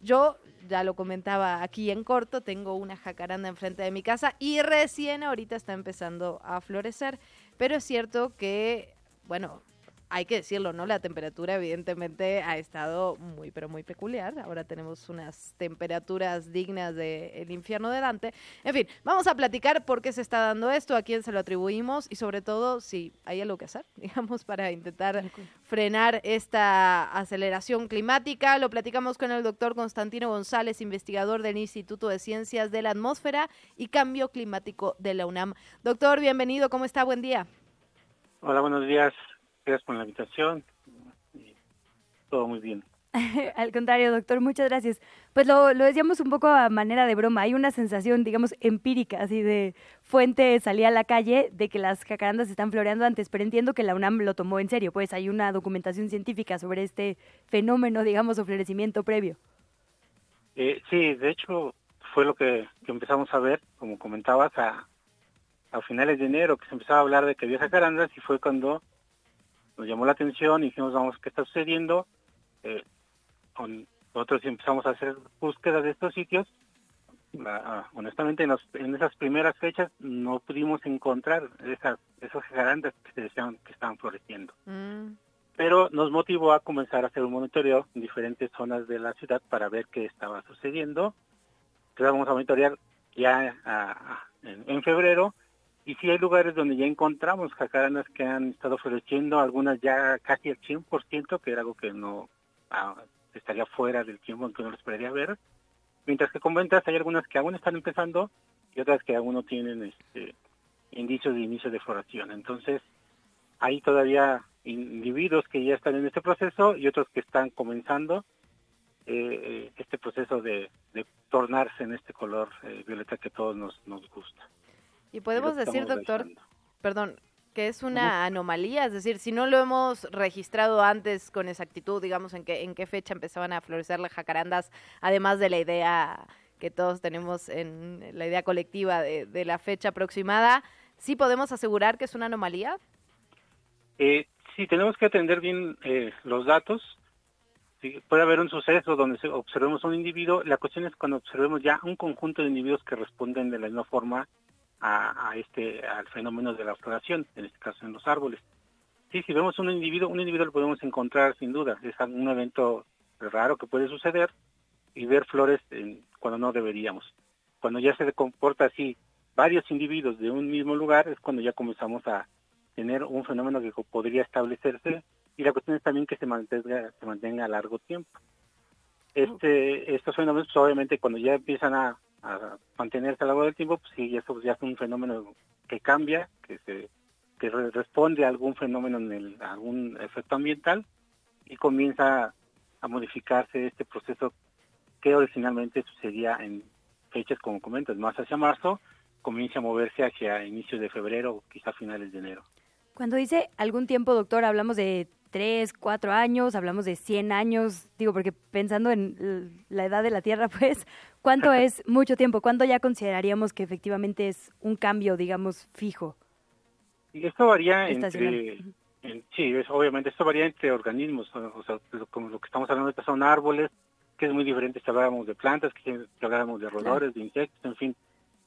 Yo ya lo comentaba aquí en corto, tengo una jacaranda enfrente de mi casa y recién ahorita está empezando a florecer, pero es cierto que, bueno, hay que decirlo, ¿no? La temperatura evidentemente ha estado muy, pero muy peculiar. Ahora tenemos unas temperaturas dignas del infierno de Dante. En fin, vamos a platicar por qué se está dando esto, a quién se lo atribuimos y sobre todo si hay algo que hacer, *laughs* digamos, para intentar frenar esta aceleración climática. Lo platicamos con el doctor Constantino González, investigador del Instituto de Ciencias de la Atmósfera y Cambio Climático de la UNAM. Doctor, bienvenido, ¿cómo está? Buen día. Hola, buenos días. Gracias por la invitación. Todo muy bien. *laughs* Al contrario, doctor, muchas gracias. Pues lo, lo, decíamos un poco a manera de broma. Hay una sensación, digamos, empírica, así de fuente salía a la calle de que las jacarandas están floreando antes, pero entiendo que la UNAM lo tomó en serio, pues hay una documentación científica sobre este fenómeno, digamos, o florecimiento previo. Eh, sí, de hecho, fue lo que, empezamos a ver, como comentabas, a, a finales de enero, que se empezaba a hablar de que había jacarandas y fue cuando nos llamó la atención y dijimos, vamos, ¿qué está sucediendo? Eh, nosotros empezamos a hacer búsquedas de estos sitios. Ah, honestamente, en, esas primeras fechas no pudimos encontrar esas, esos jacarandas que se decían que estaban floreciendo. Mm. Pero nos motivó a comenzar a hacer un monitoreo en diferentes zonas de la ciudad para ver qué estaba sucediendo. Entonces vamos a monitorear ya ah, ah, en febrero y sí hay lugares donde ya encontramos jacarandas que han estado floreciendo, algunas ya casi al 100%, que era algo que no ah, estaría fuera del tiempo en que uno lo esperaría ver. Mientras que con ventas hay algunas que aún están empezando y otras que aún no tienen este, indicios de inicio de floración. Entonces, hay todavía individuos que ya están en este proceso y otros que están comenzando eh, eh, este proceso de, tornarse en este color eh, violeta que todos nos, nos gusta. Y podemos decir, doctor, perdón, que es una anomalía, es decir, si no lo hemos registrado antes con exactitud, digamos, en qué, en qué fecha empezaban a florecer las jacarandas, además de la idea que todos tenemos en la idea colectiva de, la fecha aproximada, ¿sí podemos asegurar que es una anomalía? Eh, sí, tenemos que atender bien eh, los datos. puede haber un suceso donde observemos un individuo. La cuestión es cuando observemos ya un conjunto de individuos que responden de la misma forma a, este al fenómeno de la floración, en este caso en los árboles. Sí, si vemos un individuo, un individuo lo podemos encontrar sin duda, es un evento raro que puede suceder y ver flores en, cuando no deberíamos. Cuando ya se comporta así varios individuos de un mismo lugar es cuando ya comenzamos a tener un fenómeno que podría establecerse y la cuestión es también que se mantenga, se mantenga a largo tiempo. Este, estos fenómenos pues, obviamente cuando ya empiezan a, a mantenerse a lo largo del tiempo, pues sí, eso ya es un fenómeno que cambia, que se que responde a algún fenómeno en el, algún efecto ambiental y comienza a modificarse este proceso que originalmente sucedía en fechas como comentas, más hacia marzo, comienza a moverse hacia inicios de febrero quizá finales de enero. Cuando dice algún tiempo, doctor, hablamos de tres, cuatro años, hablamos de 100 años, digo, porque pensando en la edad de la Tierra, *laughs* pues, ¿cuánto es mucho tiempo? ¿Cuándo ya consideraríamos que efectivamente es un cambio, digamos, fijo? Y esto varía entre, sí, obviamente esto varía entre organismos, o sea, como lo que estamos hablando de son árboles, que es muy diferente si hablábamos de plantas, que si hablábamos de roedores, de insectos, en fin.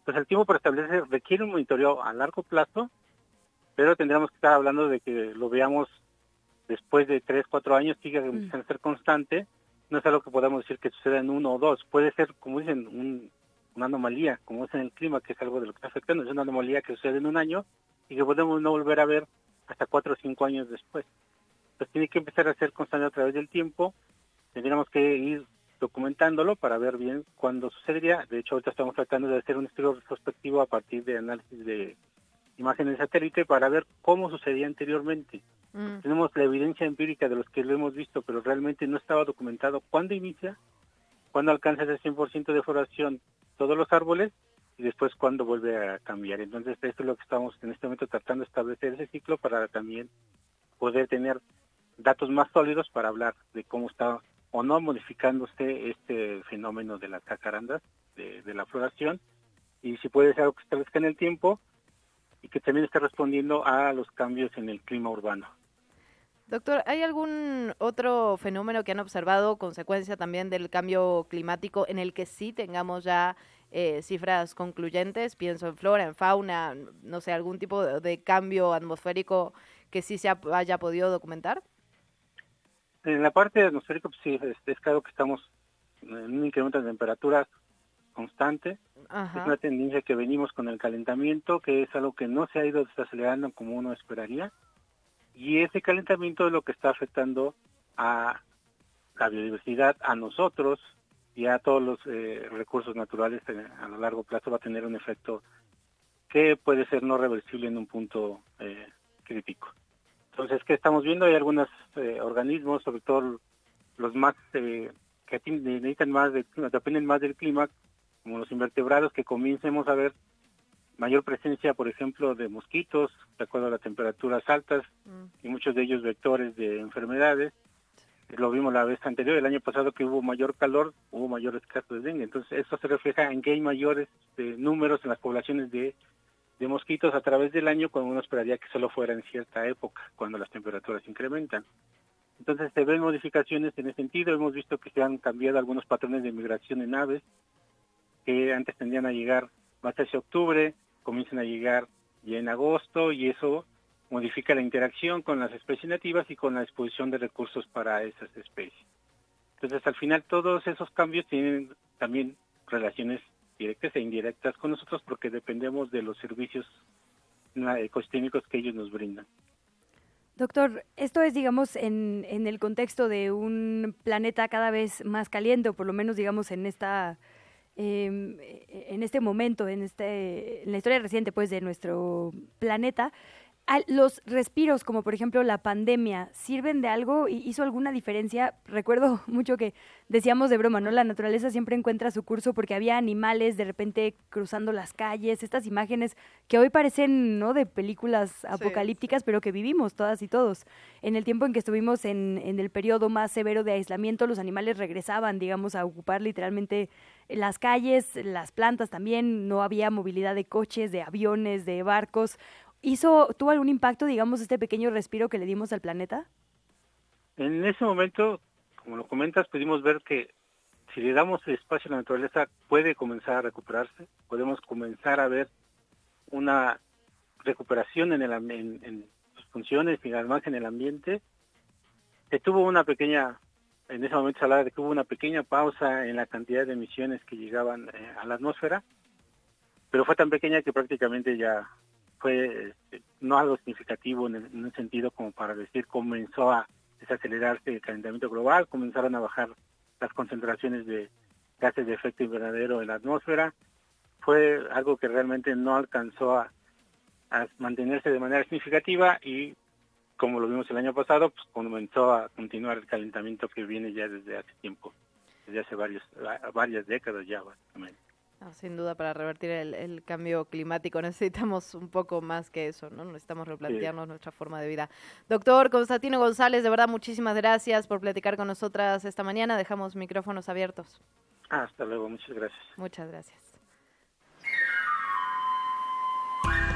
Pues el tiempo para establecer requiere un monitoreo a largo plazo, pero tendríamos que estar hablando de que lo veamos después de tres, cuatro años sigue mm. a ser constante, no es algo que podamos decir que suceda en uno o dos, puede ser, como dicen, una anomalía, como es en el clima, que es algo de lo que está afectando, es una anomalía que sucede en un año y que podemos no volver a ver hasta cuatro o cinco años después. Entonces tiene que empezar a ser constante a través del tiempo, tendríamos que ir documentándolo para ver bien cuándo sucedería. De hecho, ahorita estamos tratando de hacer un estudio retrospectivo a partir de análisis de imágenes de satélite para ver cómo sucedía anteriormente. Mm. Tenemos la evidencia empírica de los que lo hemos visto, pero realmente no estaba documentado cuándo inicia, cuándo alcanza ese 100% de floración todos los árboles y después cuándo vuelve a cambiar. Entonces, esto es lo que estamos en este momento tratando de establecer ese ciclo para también poder tener datos más sólidos para hablar de cómo está o no modificándose este fenómeno de las cacarandas, de, de la floración, y si puede ser algo que establezca en el tiempo y que también esté respondiendo a los cambios en el clima urbano. Doctor, ¿hay algún otro fenómeno que han observado, consecuencia también del cambio climático, en el que sí tengamos ya eh, cifras concluyentes? Pienso en flora, en fauna, no sé, algún tipo de, de cambio atmosférico que sí se ha- haya podido documentar. En la parte atmosférica, pues sí, es, es claro que estamos en un incremento de temperaturas constante. Ajá. Es una tendencia que venimos con el calentamiento, que es algo que no se ha ido desacelerando como uno esperaría. Y ese calentamiento es lo que está afectando a la biodiversidad, a nosotros y a todos los eh, recursos naturales. a lo largo plazo va a tener un efecto que puede ser no reversible en un punto eh, crítico. Entonces, ¿qué estamos viendo? Hay algunos eh, organismos, sobre todo los más que necesitan más, de, dependen más del clima, como los invertebrados, que comencemos a ver mayor presencia, por ejemplo, de mosquitos, de acuerdo a las temperaturas altas, y muchos de ellos vectores de enfermedades. Lo vimos la vez anterior, el año pasado que hubo mayor calor, hubo mayores casos de dengue. Entonces, eso se refleja en que hay mayores eh, números en las poblaciones de, de mosquitos a través del año, cuando uno esperaría que solo fuera en cierta época, cuando las temperaturas incrementan. Entonces, se ven modificaciones en ese sentido. Hemos visto que se han cambiado algunos patrones de migración en aves, que antes tendían a llegar más hacia octubre, comienzan a llegar ya en agosto y eso modifica la interacción con las especies nativas y con la disposición de recursos para esas especies. Entonces, al final, todos esos cambios tienen también relaciones directas e indirectas con nosotros porque dependemos de los servicios ecosistémicos que ellos nos brindan. Doctor, esto es, digamos, en, en el contexto de un planeta cada vez más caliente, o por lo menos, digamos, en esta em, en este momento, en este, en la historia reciente, pues, de nuestro planeta. Los respiros, como por ejemplo la pandemia, ¿sirven de algo? ¿Y ¿Hizo alguna diferencia? Recuerdo *laughs* mucho que decíamos de broma, ¿no? La naturaleza siempre encuentra su curso porque había animales de repente cruzando las calles, estas imágenes que hoy parecen, ¿no? De películas apocalípticas, pero que vivimos todas y todos. En el tiempo en que estuvimos en, en el periodo más severo de aislamiento, los animales regresaban, digamos, a ocupar literalmente las calles, las plantas también, no había movilidad de coches, de aviones, de barcos. ¿Hizo, tuvo algún impacto, digamos, este pequeño respiro que le dimos al planeta? En ese momento, como lo comentas, pudimos ver que si le damos espacio a la naturaleza puede comenzar a recuperarse, podemos comenzar a ver una recuperación en, el, en, en sus funciones y además en el ambiente. Se una pequeña, en ese momento se hablaba de que hubo una pequeña pausa en la cantidad de emisiones que llegaban eh, a la atmósfera, pero fue tan pequeña que prácticamente ya fue este, no algo significativo en, un sentido como para decir comenzó a desacelerarse el calentamiento global, comenzaron a bajar las concentraciones de gases de efecto invernadero en la atmósfera. Fue algo que realmente no alcanzó a, a mantenerse de manera significativa y como lo vimos el año pasado, pues comenzó a continuar el calentamiento que viene ya desde hace tiempo, desde hace varios, varias décadas ya básicamente. No, sin duda, para revertir el, el cambio climático *laughs* necesitamos un poco más que eso, ¿no? Necesitamos replantearnos nuestra forma de vida. Doctor Constantino González, de verdad, muchísimas gracias por platicar con nosotras esta mañana. Dejamos micrófonos abiertos. Ah, hasta luego, muchas gracias. Muchas gracias.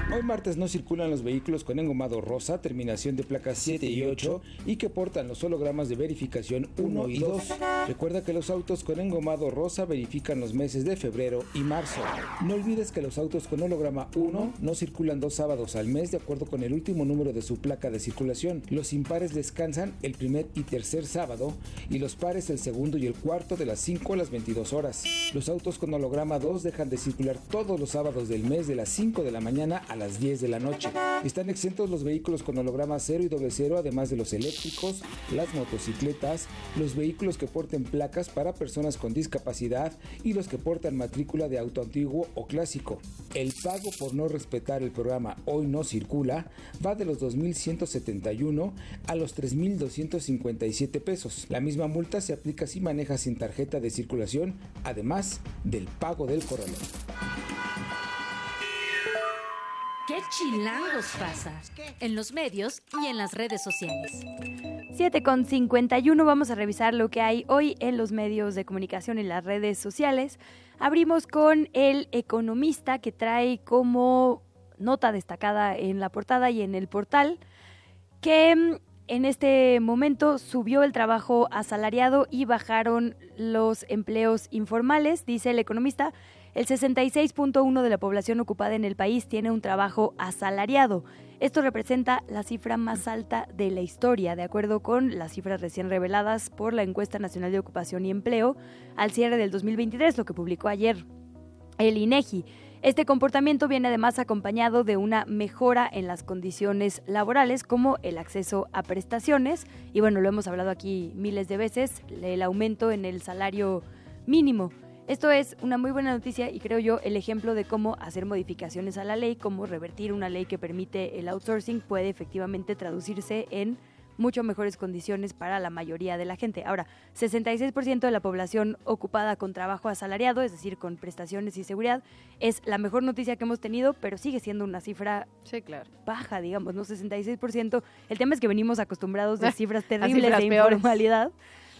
Hoy martes no circulan los vehículos con engomado rosa, terminación de placas 7 y 8 y que portan los hologramas de verificación 1 y 2. Recuerda que los autos con engomado rosa verifican los meses de febrero y marzo. No olvides que los autos con holograma 1 no circulan dos sábados al mes de acuerdo con el último número de su placa de circulación. Los impares descansan el primer y tercer sábado y los pares el segundo y el cuarto de las 5 a las 22 horas. Los autos con holograma 2 dejan de circular todos los sábados del mes de las 5 de la mañana a las 10 de la noche. Están exentos los vehículos con holograma 0 y doble cero, además de los eléctricos, las motocicletas, los vehículos que porten placas para personas con discapacidad y los que portan matrícula de auto antiguo o clásico. El pago por no respetar el programa Hoy no circula va de los 2.171 a los 3.257 pesos. La misma multa se aplica si maneja sin tarjeta de circulación, además del pago del corralón. ¿Qué chilangos pasa? En los medios y en las redes sociales. 7 con 51 vamos a revisar lo que hay hoy en los medios de comunicación y las redes sociales. Abrimos con el economista que trae como nota destacada en la portada y en el portal que mm, en este momento subió el trabajo asalariado y bajaron los empleos informales, dice el economista. El 66.1 de la población ocupada en el país tiene un trabajo asalariado. Esto representa la cifra más alta de la historia, de acuerdo con las cifras recién reveladas por la Encuesta Nacional de Ocupación y Empleo al cierre del 2023, lo que publicó ayer el INEGI. Este comportamiento viene además acompañado de una mejora en las condiciones laborales como el acceso a prestaciones y bueno, lo hemos hablado aquí miles de veces, el aumento en el salario mínimo. Esto es una muy buena noticia y creo yo el ejemplo de cómo hacer modificaciones a la ley, cómo revertir una ley que permite el outsourcing puede efectivamente traducirse en mucho mejores condiciones para la mayoría de la gente. Ahora, 66% de la población ocupada con trabajo asalariado, es decir, con prestaciones y seguridad, es la mejor noticia que hemos tenido, pero sigue siendo una cifra baja, digamos, ¿no? 66%. El tema es que venimos acostumbrados de *laughs* cifras terribles de informalidad.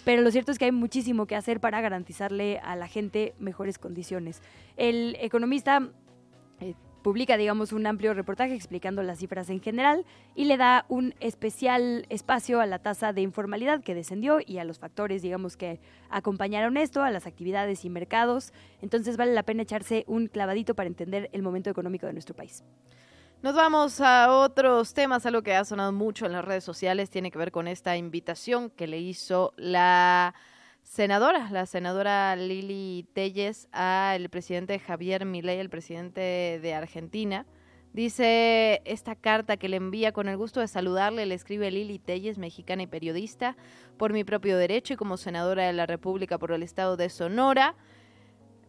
Pero lo cierto es que hay muchísimo que hacer para garantizarle a la gente mejores condiciones. El economista eh, publica, digamos, un amplio reportaje explicando las cifras en general y le da un especial espacio a la tasa de informalidad que descendió y a los factores, digamos, que acompañaron esto, a las actividades y mercados. Entonces vale la pena echarse un clavadito para entender el momento económico de nuestro país. Nos vamos a otros temas, algo que ha sonado mucho en las redes sociales, tiene que ver con esta invitación que le hizo la senadora, la senadora Lili Telles, al presidente Javier Milei, el presidente de Argentina. Dice esta carta que le envía con el gusto de saludarle, le escribe Lili Telles, mexicana y periodista, por mi propio derecho y como senadora de la República por el Estado de Sonora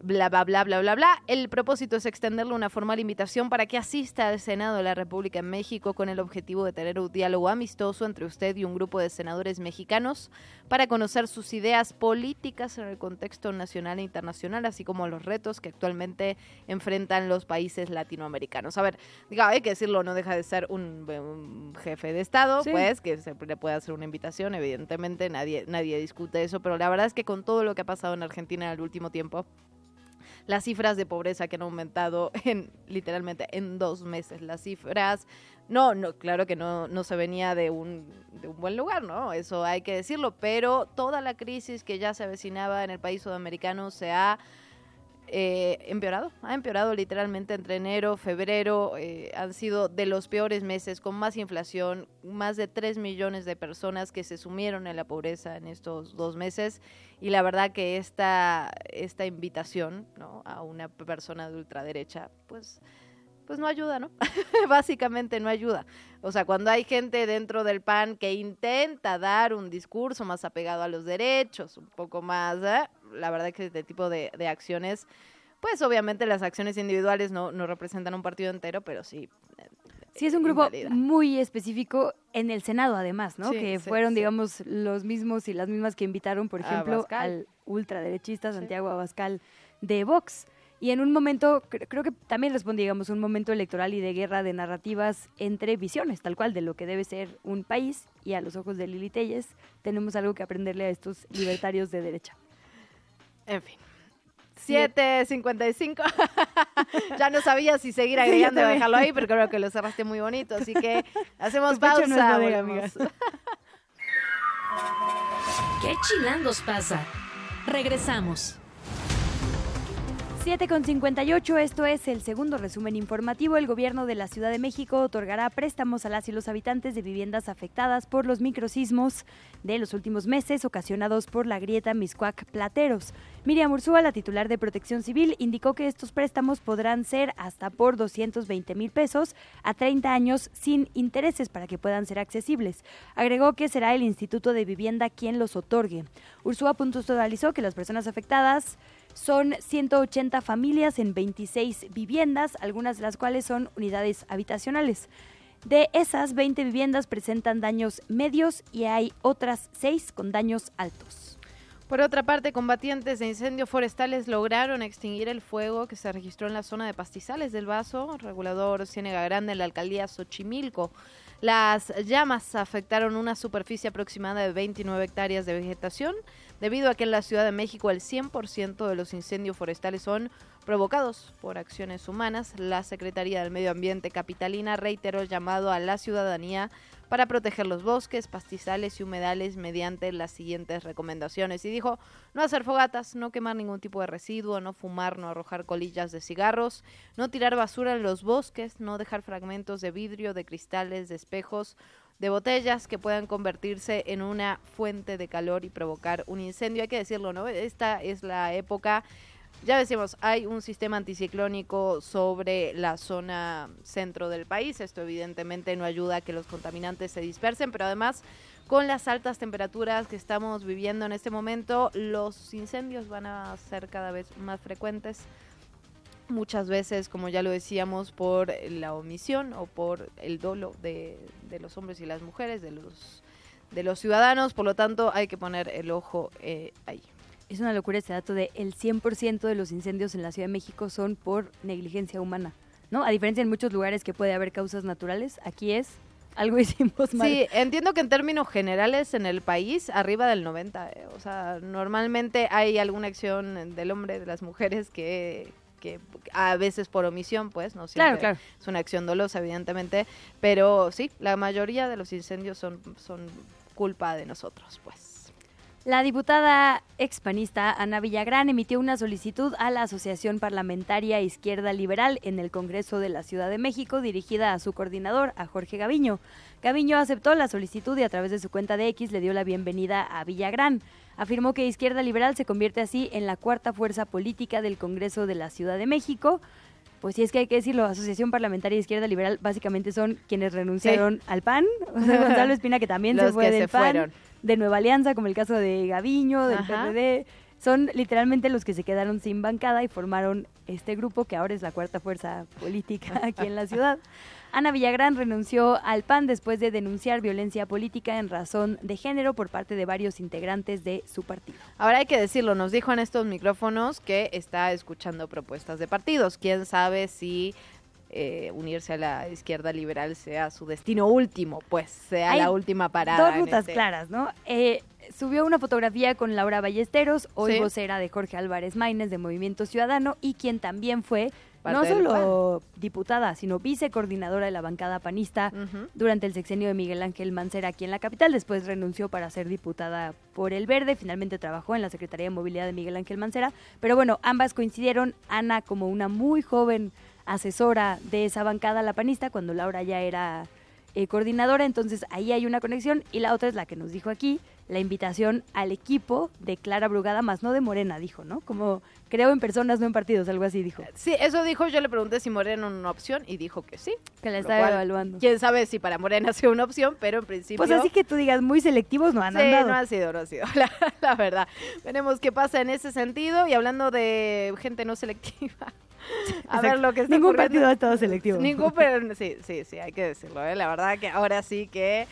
bla, bla, bla, bla, bla, bla. El propósito es extenderle una formal invitación para que asista al Senado de la República en México con el objetivo de tener un diálogo amistoso entre usted y un grupo de senadores mexicanos para conocer sus ideas políticas en el contexto nacional e internacional, así como los retos que actualmente enfrentan los países latinoamericanos. A ver, diga, hay que decirlo, no deja de ser un, jefe de Estado, pues, que se le puede hacer una invitación, evidentemente nadie, nadie discute eso, pero la verdad es que con todo lo que ha pasado en Argentina en el último tiempo, las cifras de pobreza que han aumentado *laughs* en literalmente en dos meses. Las cifras, no, no, claro que no, no se venía de un, de un buen lugar, ¿no? Eso hay que decirlo, pero toda la crisis que ya se avecinaba en el país sudamericano se ha eh, empeorado, ha empeorado literalmente entre enero, febrero, eh, han sido de los peores meses con más inflación, más de 3 millones de personas que se sumieron en la pobreza en estos dos meses y la verdad que esta, esta invitación ¿no? a una persona de ultraderecha, pues pues no ayuda, ¿no? *laughs* Básicamente no ayuda. O sea, cuando hay gente dentro del PAN que intenta dar un discurso más apegado a los derechos, un poco más, ¿eh? La verdad que este tipo de, acciones, pues obviamente las acciones individuales no, no representan un partido entero, pero sí. Sí, es un grupo muy específico en el Senado, además, ¿no? que fueron, digamos, los mismos y las mismas que invitaron, por ejemplo, al ultraderechista Santiago Abascal de Vox. Y en un momento, creo que también responde, digamos, un momento electoral y de guerra de narrativas entre visiones, tal cual, de lo que debe ser un país. Y a los ojos de Lili Telles, tenemos algo que aprenderle a estos libertarios de derecha. En fin. 7.55. *laughs* ya no sabía si seguir agregando o dejarlo ahí, pero creo que lo cerraste muy bonito. Así que *laughs* hacemos pausa. *laughs* ¿Qué chilangos pasa? Regresamos. 7.58, esto es el segundo resumen informativo. El gobierno de la Ciudad de México otorgará préstamos a las y los habitantes de viviendas afectadas por los microsismos de los últimos meses ocasionados por la grieta Miscuac Plateros. Miriam Ursúa, la titular de Protección Civil, indicó que estos préstamos podrán ser hasta por 220 mil pesos a 30 años sin intereses para que puedan ser accesibles. Agregó que será el Instituto de Vivienda quien los otorgue. Ursúa puntualizó que las personas afectadas son 180 familias en 26 viviendas, algunas de las cuales son unidades habitacionales. De esas, 20 viviendas presentan daños medios y hay otras 6 con daños altos. Por otra parte, combatientes de incendios forestales lograron extinguir el fuego que se registró en la zona de pastizales del Vaso, regulador Ciénega Grande en la alcaldía Xochimilco. Las llamas afectaron una superficie aproximada de 29 hectáreas de vegetación, debido a que en la Ciudad de México el 100% de los incendios forestales son provocados por acciones humanas. La Secretaría del Medio Ambiente capitalina reiteró el llamado a la ciudadanía para proteger los bosques, pastizales y humedales mediante las siguientes recomendaciones. Y dijo, no hacer fogatas, no quemar ningún tipo de residuo, no fumar, no arrojar colillas de cigarros, no tirar basura en los bosques, no dejar fragmentos de vidrio, de cristales, de espejos, de botellas que puedan convertirse en una fuente de calor y provocar un incendio. Hay que decirlo, ¿no? Esta es la época ya decimos, hay un sistema anticiclónico sobre la zona centro del país. Esto evidentemente no ayuda a que los contaminantes se dispersen, pero además con las altas temperaturas que estamos viviendo en este momento, los incendios van a ser cada vez más frecuentes. Muchas veces, como ya lo decíamos, por la omisión o por el dolo de, los hombres y las mujeres, de los, de los ciudadanos. Por lo tanto, hay que poner el ojo eh, ahí. Es una locura este dato de el 100% de los incendios en la Ciudad de México son por negligencia humana, ¿no? A diferencia en muchos lugares que puede haber causas naturales, aquí es algo *laughs* hicimos mal. Sí, entiendo que en términos generales en el país arriba del 90, eh, o sea, normalmente hay alguna acción del hombre, de las mujeres que que a veces por omisión, pues, no siempre claro, es una acción dolosa, evidentemente, pero sí, la mayoría de los incendios son, son culpa de nosotros, pues. La diputada expanista Ana Villagrán emitió una solicitud a la Asociación Parlamentaria Izquierda Liberal en el Congreso de la Ciudad de México dirigida a su coordinador, a Jorge Gaviño. Gaviño aceptó la solicitud y a través de su cuenta de X le dio la bienvenida a Villagrán. Afirmó que Izquierda Liberal se convierte así en la cuarta fuerza política del Congreso de la Ciudad de México. Pues sí, es que hay que decirlo, Asociación Parlamentaria Izquierda Liberal básicamente son quienes renunciaron al PAN. *laughs* Gonzalo Espina, que también se fue del PAN de Nueva Alianza, como el caso de Gaviño, del PRD. Son literalmente los que se quedaron sin bancada y formaron este grupo que ahora es la cuarta fuerza política *laughs* aquí en la ciudad. Ana Villagrán renunció al PAN después de denunciar violencia política en razón de género por parte de varios integrantes de su partido. Ahora hay que decirlo, nos dijo en estos micrófonos que está escuchando propuestas de partidos. ¿Quién sabe si eh, unirse a la izquierda liberal sea su destino último, pues sea la última parada. Dos rutas este claras, ¿no? Eh, subió una fotografía con Laura Ballesteros, hoy vocera de Jorge Álvarez Maínez de Movimiento Ciudadano y quien también fue no solo diputada, sino vicecoordinadora de la bancada panista durante el sexenio de Miguel Ángel Mancera aquí en la capital. Después renunció para ser diputada por el Verde. Finalmente trabajó en la Secretaría de Movilidad de Miguel Ángel Mancera. Pero bueno, ambas coincidieron. Ana como una muy joven asesora de esa bancada la panista cuando Laura ya era eh, coordinadora, entonces ahí hay una conexión y la otra es la que nos dijo aquí, la invitación al equipo de Clara Brugada, más no de Morena, dijo, ¿no? Como creo en personas, no en partidos, algo así dijo. Sí, eso dijo, yo le pregunté si Morena era una opción y dijo que sí. Que la estaba evaluando. Quién sabe si para Morena *laughs* sea una opción, pero en principio... Pues así que tú digas, muy selectivos no han sí, no ha sido, no ha sido, *laughs* la verdad. Veremos qué pasa en ese sentido y hablando de gente no selectiva. *laughs* a ver lo que está Ningún partido ha estado selectivo. Ningún, pero sí, sí, sí, hay que decirlo. ¿eh? La verdad que ahora sí que...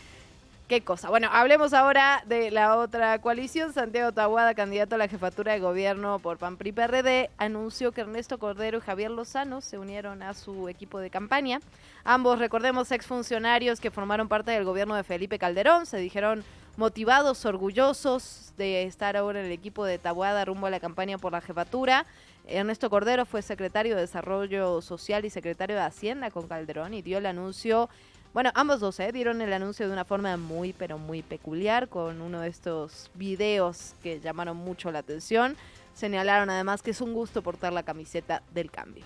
Qué cosa. Bueno, hablemos ahora de la otra coalición. Santiago Tahuada, candidato a la jefatura de gobierno por PAN-PRI PRD, anunció que Ernesto Cordero y Javier Lozano se unieron a su equipo de campaña. Ambos, recordemos, exfuncionarios que formaron parte del gobierno de Felipe Calderón, se dijeron motivados, orgullosos de estar ahora en el equipo de Tahuada rumbo a la campaña por la jefatura. Ernesto Cordero fue secretario de Desarrollo Social y secretario de Hacienda con Calderón y dio el anuncio, bueno, ambos dos ¿eh? dieron el anuncio de una forma muy, pero muy peculiar, con uno de estos videos que llamaron mucho la atención. Señalaron además que es un gusto portar la camiseta del cambio.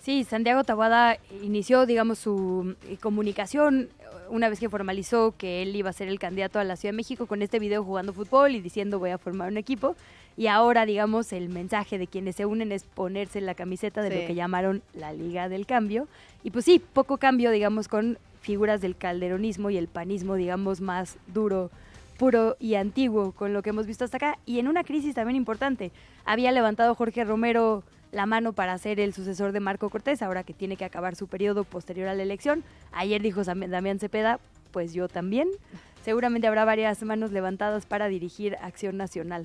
Sí, Santiago Tabuada inició, digamos, su eh, comunicación una vez que formalizó que él iba a ser el candidato a la Ciudad de México con este video jugando fútbol y diciendo voy a formar un equipo. Y ahora, digamos, el mensaje de quienes se unen es ponerse la camiseta de lo que llamaron la Liga del Cambio. Y pues sí, poco cambio, digamos, con figuras del calderonismo y el panismo, digamos, más duro, puro y antiguo con lo que hemos visto hasta acá. Y en una crisis también importante. Había levantado Jorge Romero la mano para ser el sucesor de Marco Cortés, ahora que tiene que acabar su periodo posterior a la elección. Ayer dijo Damián Cepeda, pues yo también. Seguramente habrá varias manos levantadas para dirigir Acción Nacional.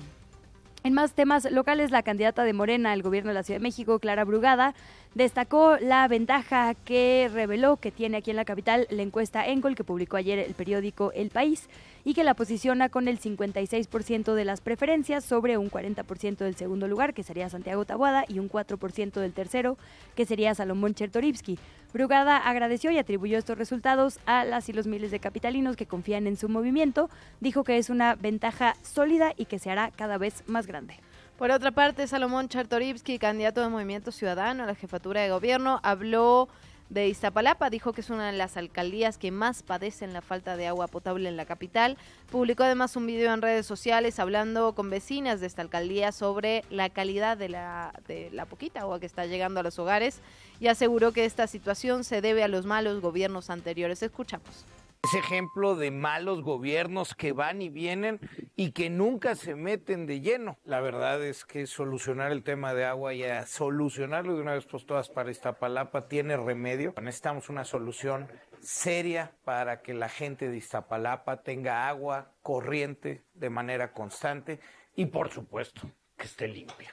En más temas locales, la candidata de Morena al gobierno de la Ciudad de México, Clara Brugada, destacó la ventaja que reveló que tiene aquí en la capital la encuesta Encol que publicó ayer el periódico El País y que la posiciona con el 56% de las preferencias sobre un 40% del segundo lugar, que sería Santiago Tabuada, y un 4% del tercero, que sería Salomón Chertorivsky. Brugada agradeció y atribuyó estos resultados a las y los miles de capitalinos que confían en su movimiento. Dijo que es una ventaja sólida y que se hará cada vez más grande. Por otra parte, Salomón Chartorivsky, candidato de Movimiento Ciudadano a la jefatura de gobierno, habló de Iztapalapa. Dijo que es una de las alcaldías que más padecen la falta de agua potable en la capital. Publicó además un video en redes sociales hablando con vecinas de esta alcaldía sobre la calidad de la, de la poquita agua que está llegando a los hogares y aseguró que esta situación se debe a los malos gobiernos anteriores. Escuchamos. Es ejemplo de malos gobiernos que van y vienen y que nunca se meten de lleno. La verdad es que solucionar el tema de agua y a solucionarlo de una vez por todas para Iztapalapa tiene remedio. Necesitamos una solución seria para que la gente de Iztapalapa tenga agua corriente de manera constante y por supuesto que esté limpia.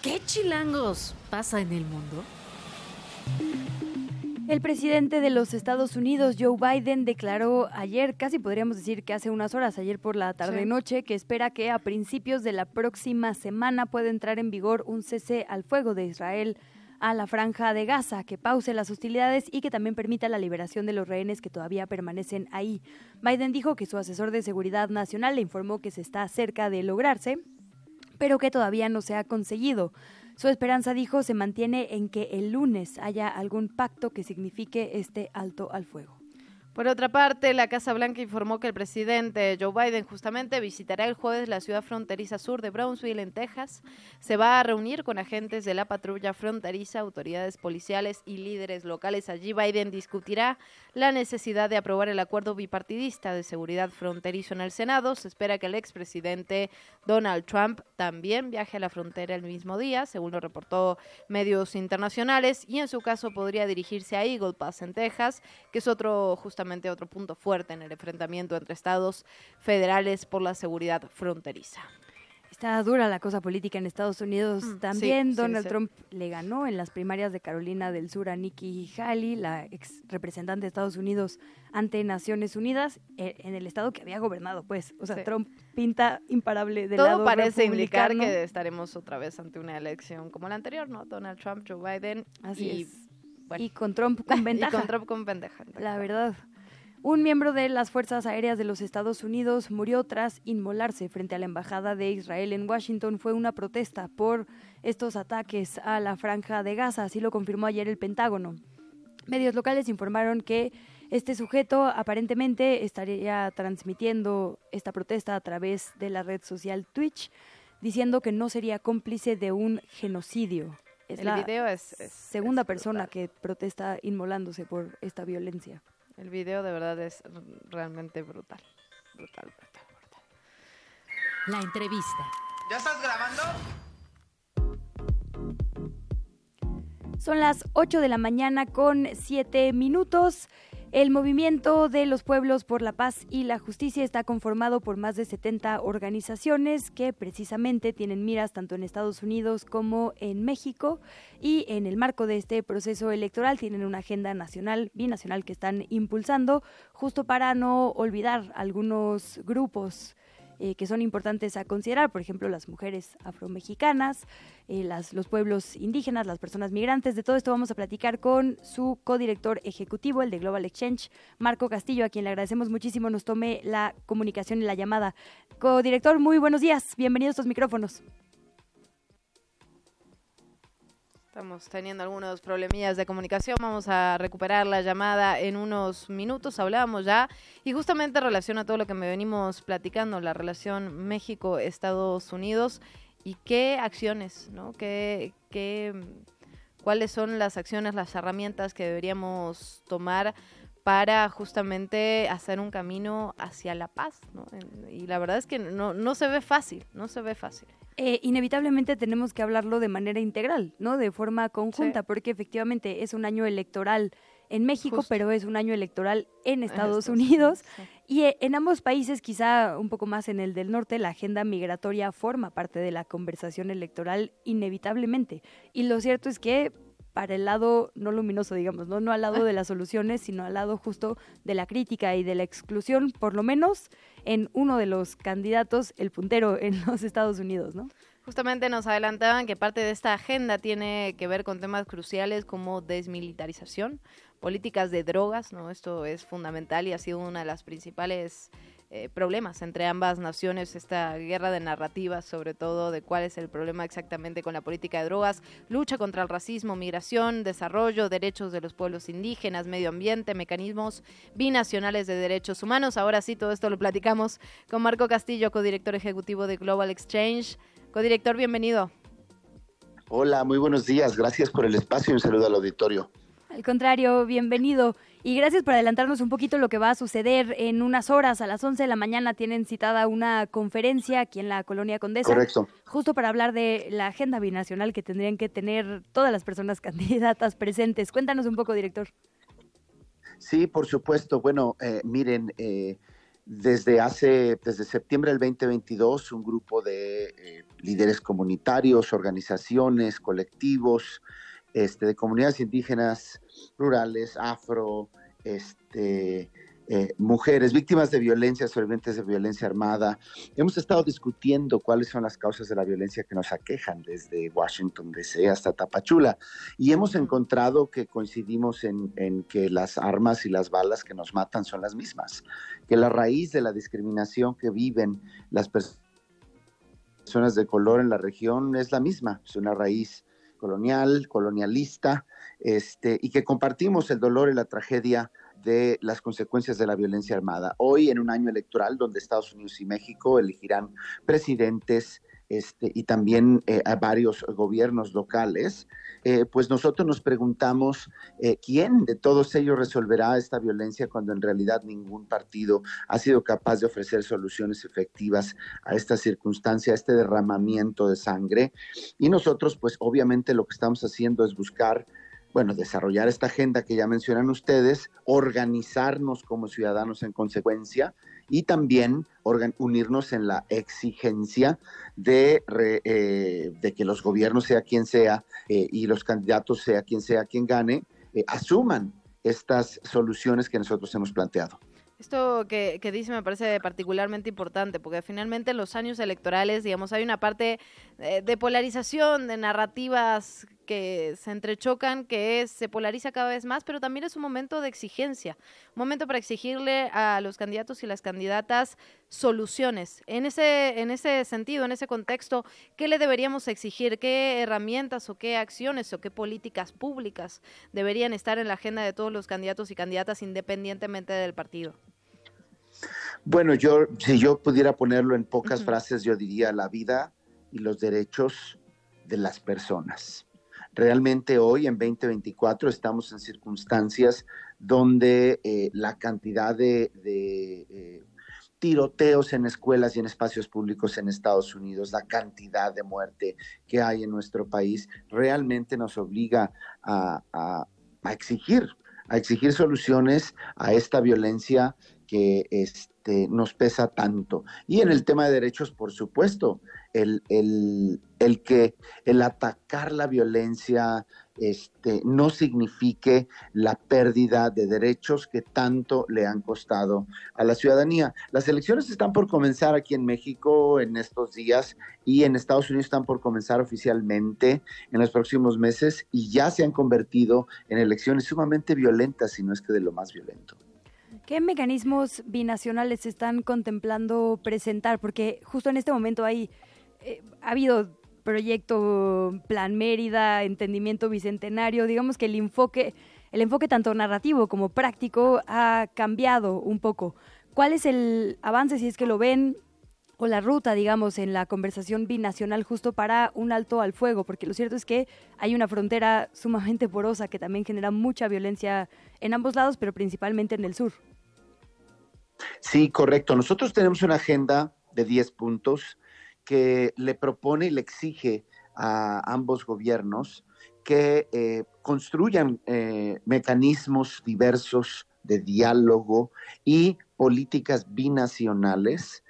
¿Qué chilangos pasa en el mundo? El presidente de los Estados Unidos, Joe Biden, declaró ayer, casi podríamos decir que hace unas horas, ayer por la tarde-noche, que espera que a principios de la próxima semana pueda entrar en vigor un cese al fuego de Israel a la franja de Gaza, que pause las hostilidades y que también permita la liberación de los rehenes que todavía permanecen ahí. Biden dijo que su asesor de seguridad nacional le informó que se está cerca de lograrse, pero que todavía no se ha conseguido. Su esperanza, dijo, se mantiene en que el lunes haya algún pacto que signifique este alto al fuego. Por otra parte, la Casa Blanca informó que el presidente Joe Biden justamente visitará el jueves la ciudad fronteriza sur de Brownsville, en Texas. Se va a reunir con agentes de la patrulla fronteriza, autoridades policiales y líderes locales. Allí Biden discutirá la necesidad de aprobar el acuerdo bipartidista de seguridad fronterizo en el Senado. Se espera que el expresidente Donald Trump también viaje a la frontera el mismo día, según lo reportó medios internacionales, y en su caso podría dirigirse a Eagle Pass, en Texas, que es otro justamente otro punto fuerte en el enfrentamiento entre estados federales por la seguridad fronteriza. Está dura la cosa política en Estados Unidos. Mm, También Donald Trump le ganó en las primarias de Carolina del Sur a Nikki Haley, la ex representante de Estados Unidos ante Naciones Unidas, eh, en el estado que había gobernado, pues. O sea, Trump pinta imparable de Todo parece indicar que estaremos otra vez ante una elección como la anterior, ¿no? Donald Trump, Joe Biden. Así es. Y con Trump con ventaja. *laughs* y con Trump con ventaja. La verdad. Un miembro de las Fuerzas Aéreas de los Estados Unidos murió tras inmolarse frente a la Embajada de Israel en Washington. Fue una protesta por estos ataques a la franja de Gaza, así lo confirmó ayer el Pentágono. Medios locales informaron que este sujeto aparentemente estaría transmitiendo esta protesta a través de la red social Twitch, diciendo que no sería cómplice de un genocidio. Es el la video es, segunda persona que protesta inmolándose por esta violencia. El video de verdad es realmente brutal. Brutal, brutal, brutal. La entrevista. ¿Ya estás grabando? Son las 8 de la mañana con 7 minutos. El movimiento de los pueblos por la paz y la justicia está conformado por más de 70 organizaciones que precisamente tienen miras tanto en Estados Unidos como en México. Y en el marco de este proceso electoral tienen una agenda nacional, binacional que están impulsando justo para no olvidar algunos grupos eh, que son importantes a considerar, por ejemplo, las mujeres afromexicanas, eh, los pueblos indígenas, las personas migrantes. De todo esto vamos a platicar con su codirector ejecutivo, el de Global Exchange, Marco Castillo, a quien le agradecemos muchísimo nos tome la comunicación y la llamada. Codirector, muy buenos días, bienvenidos a estos micrófonos. Estamos teniendo algunos problemillas de comunicación. Vamos a recuperar la llamada en unos minutos. Hablábamos ya y justamente relaciona a todo lo que me venimos platicando, la relación México-Estados Unidos y qué acciones, ¿no? ¿Qué, qué, cuáles son las acciones, las herramientas que deberíamos tomar para justamente hacer un camino hacia la paz, ¿no? Y la verdad es que no, no se ve fácil, no se ve fácil. Eh, inevitablemente tenemos que hablarlo de manera integral, ¿no? De forma conjunta, porque efectivamente es un año electoral en México, pero es un año electoral en Estados Unidos. Y eh, en ambos países, quizá un poco más en el del norte, la agenda migratoria forma parte de la conversación electoral inevitablemente. Y lo cierto es que para el lado no luminoso, digamos, ¿no? no al lado de las soluciones, sino al lado justo de la crítica y de la exclusión, por lo menos en uno de los candidatos, el puntero en los Estados Unidos, ¿no? Justamente nos adelantaban que parte de esta agenda tiene que ver con temas cruciales como desmilitarización, políticas de drogas, ¿no? Esto es fundamental y ha sido una de las principales eh, problemas entre ambas naciones, esta guerra de narrativas, sobre todo de cuál es el problema exactamente con la política de drogas, lucha contra el racismo, migración, desarrollo, derechos de los pueblos indígenas, medio ambiente, mecanismos binacionales de derechos humanos. Ahora sí, todo esto lo platicamos con Marco Castillo, codirector ejecutivo de Global Exchange. Codirector, bienvenido. Hola, muy buenos días. Gracias por el espacio y un saludo al auditorio. Al contrario, bienvenido. Y gracias por adelantarnos un poquito lo que va a suceder en unas horas. A las 11 de la mañana tienen citada una conferencia aquí en la Colonia Condesa. Correcto. Justo para hablar de la agenda binacional que tendrían que tener todas las personas *laughs* candidatas presentes. Cuéntanos un poco, director. Sí, por supuesto. Bueno, eh, miren, eh, desde hace, desde septiembre del 2022, un grupo de eh, líderes comunitarios, organizaciones, colectivos, este, de comunidades indígenas, rurales, afro, este, eh, mujeres, víctimas de violencia, sobrevivientes de violencia armada. Hemos estado discutiendo cuáles son las causas de la violencia que nos aquejan desde Washington DC hasta Tapachula y hemos encontrado que coincidimos en, en que las armas y las balas que nos matan son las mismas, que la raíz de la discriminación que viven las personas de color en la región es la misma, es una raíz colonial, colonialista, este, y que compartimos el dolor y la tragedia de las consecuencias de la violencia armada. Hoy, en un año electoral donde Estados Unidos y México elegirán presidentes este, y también eh, a varios gobiernos locales, eh, pues nosotros nos preguntamos eh, quién de todos ellos resolverá esta violencia cuando en realidad ningún partido ha sido capaz de ofrecer soluciones efectivas a esta circunstancia, a este derramamiento de sangre. Y nosotros, pues obviamente lo que estamos haciendo es buscar bueno, desarrollar esta agenda que ya mencionan ustedes, organizarnos como ciudadanos en consecuencia y también unirnos en la exigencia de, eh, de, que los gobiernos, sea quien sea, eh, y los candidatos, sea quien sea quien gane, eh, asuman estas soluciones que nosotros hemos planteado. Esto que, que, dice me parece particularmente importante, porque finalmente en los años electorales, digamos, hay una parte de polarización, de narrativas que se entrechocan, que se polariza cada vez más, pero también es un momento de exigencia, un momento para exigirle a los candidatos y las candidatas soluciones. En ese, en ese sentido, en ese contexto, ¿qué le deberíamos exigir? ¿Qué herramientas o qué acciones o qué políticas públicas deberían estar en la agenda de todos los candidatos y candidatas independientemente del partido? Bueno, yo, si yo pudiera ponerlo en pocas frases, yo diría la vida y los derechos de las personas. Realmente hoy, en 2024, estamos en circunstancias donde eh, la cantidad de, eh, tiroteos en escuelas y en espacios públicos en Estados Unidos, la cantidad de muerte que hay en nuestro país, realmente nos obliga a, exigir, a exigir soluciones a esta violencia que este, nos pesa tanto. Y en el tema de derechos, por supuesto, el, el, el que el atacar la violencia este, no signifique la pérdida de derechos que tanto le han costado a la ciudadanía. Las elecciones están por comenzar aquí en México en estos días y en Estados Unidos están por comenzar oficialmente en los próximos meses y ya se han convertido en elecciones sumamente violentas, si no es que de lo más violento. ¿Qué mecanismos binacionales están contemplando presentar? Porque justo en este momento hay, eh, ha habido proyecto Plan Mérida, Entendimiento Bicentenario, digamos que el enfoque, el enfoque tanto narrativo como práctico ha cambiado un poco. ¿Cuál es el avance, si es que lo ven, o la ruta, digamos, en la conversación binacional justo para un alto al fuego? Porque lo cierto es que hay una frontera *laughs* sumamente porosa que también genera mucha violencia en ambos lados, pero principalmente en el sur. Sí, correcto. Nosotros tenemos una agenda de 10 puntos que le propone y le exige a ambos gobiernos que eh, construyan eh, mecanismos diversos de diálogo y políticas binacionales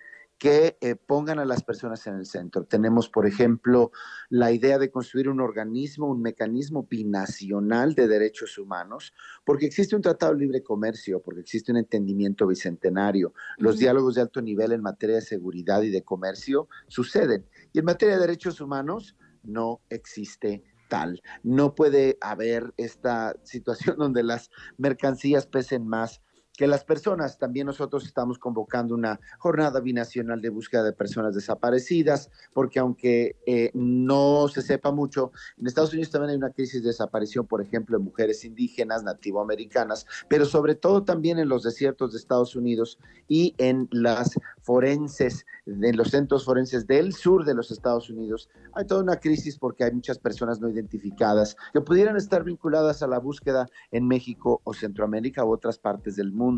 que eh, pongan a las personas en el centro. Tenemos, por ejemplo, la idea de construir un organismo, un mecanismo binacional de derechos humanos, porque existe un tratado de libre comercio, porque existe un entendimiento bicentenario. Los diálogos de alto nivel en materia de seguridad y de comercio suceden. Y en materia de derechos humanos no existe tal. No puede haber esta situación *laughs* donde las mercancías pesen más que las personas, también nosotros estamos convocando una jornada binacional de búsqueda de personas desaparecidas, porque aunque eh, no se sepa mucho, en Estados Unidos también hay una crisis de desaparición, por ejemplo, de mujeres indígenas, nativoamericanas, pero sobre todo también en los desiertos de Estados Unidos y en las forenses, en los centros forenses del sur de los Estados Unidos, hay toda una crisis porque hay muchas personas no identificadas que pudieran estar vinculadas a la búsqueda en México o Centroamérica u otras partes del mundo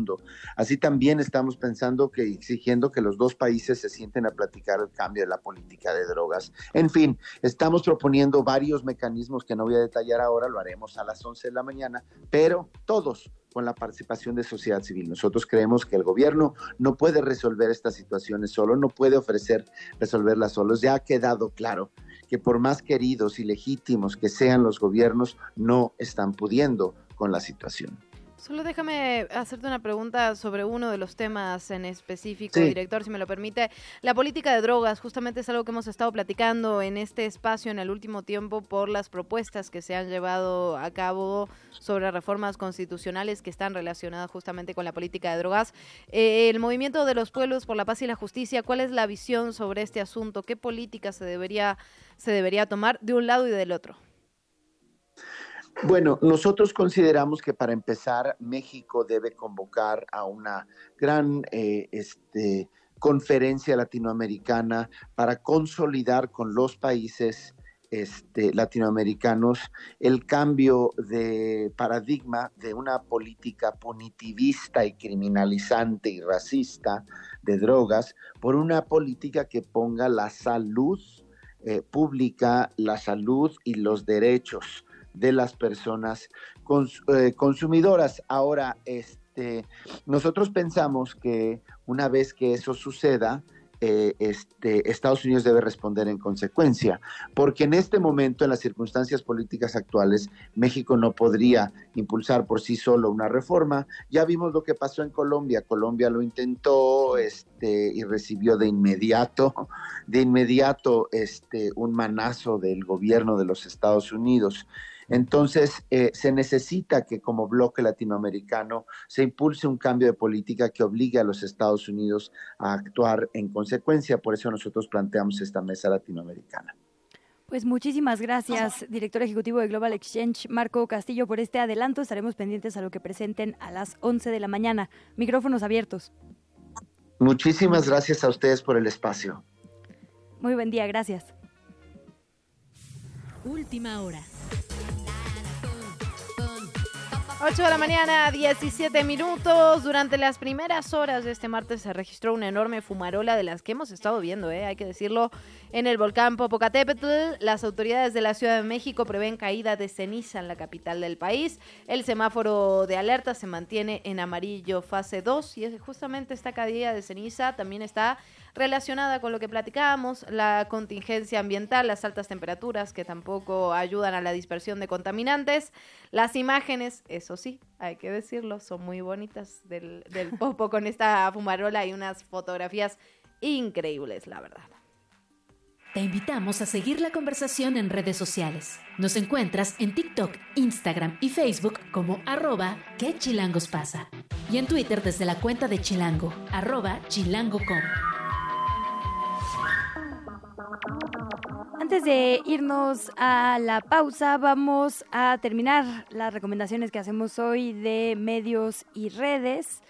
Así también estamos pensando que exigiendo que los dos países se sienten a platicar el cambio de la política de drogas. En fin, estamos proponiendo varios mecanismos que no voy a detallar ahora, lo haremos a las 11 de la mañana, pero todos con la participación de sociedad civil. Nosotros creemos que el gobierno no puede resolver estas situaciones solo, no puede ofrecer resolverlas solos. Ya ha quedado claro que por más queridos y legítimos que sean los gobiernos, no están pudiendo con la situación. Solo déjame hacerte una pregunta sobre uno de los temas en específico, director, si me lo permite. La política de drogas, justamente es algo que hemos estado platicando en este espacio en el último tiempo por las propuestas que se han llevado a cabo sobre reformas constitucionales que están relacionadas justamente con la política de drogas. Eh, el movimiento de los pueblos por la paz y la justicia, ¿cuál es la visión sobre este asunto? ¿Qué política se debería, se debería tomar de un lado y del otro? Bueno, nosotros consideramos que para empezar México debe convocar a una gran eh, este, conferencia latinoamericana para consolidar con los países este, latinoamericanos el cambio de paradigma de una política punitivista y criminalizante y racista de drogas por una política que ponga la salud eh, pública, la salud y los derechos de las personas eh, consumidoras. Ahora, este, nosotros pensamos que una vez que eso suceda, eh, este, Estados Unidos debe responder en consecuencia, porque en este momento, en las circunstancias políticas actuales, México no podría impulsar por sí solo una reforma. Ya vimos lo que pasó en Colombia. Colombia lo intentó este, y recibió de inmediato, de inmediato este, un manazo del gobierno de los Estados Unidos. Entonces, eh, se necesita que como bloque latinoamericano se impulse un cambio de política que obligue a los Estados Unidos a actuar en consecuencia. Por eso nosotros planteamos esta mesa latinoamericana. Pues muchísimas gracias, director ejecutivo de Global Exchange, Marco Castillo, por este adelanto. Estaremos pendientes a lo que presenten a las 11 de la mañana. Micrófonos abiertos. Muchísimas gracias a ustedes por el espacio. Muy buen día, gracias. Última hora. 8 de la mañana, 17 minutos. Durante las primeras horas de este martes se registró una enorme fumarola de las que hemos estado viendo, ¿eh? hay que decirlo, en el volcán Popocatépetl. Las autoridades de la Ciudad de México prevén caída de ceniza en la capital del país. El semáforo de alerta se mantiene en amarillo fase 2 y justamente esta caída de ceniza también está relacionada con lo que platicábamos, la contingencia ambiental, las altas temperaturas que tampoco ayudan a la dispersión de contaminantes. Las imágenes, eso sí, hay que decirlo, son muy bonitas del, del *laughs* Popo con esta fumarola y unas fotografías increíbles, la verdad. Te invitamos a seguir la conversación en redes sociales. Nos encuentras en TikTok, Instagram y Facebook como arroba que chilangos pasa. Y en Twitter desde la cuenta de Chilango, arroba chilango.com. Antes de irnos a la pausa, vamos a terminar las recomendaciones que hacemos hoy de medios y redes.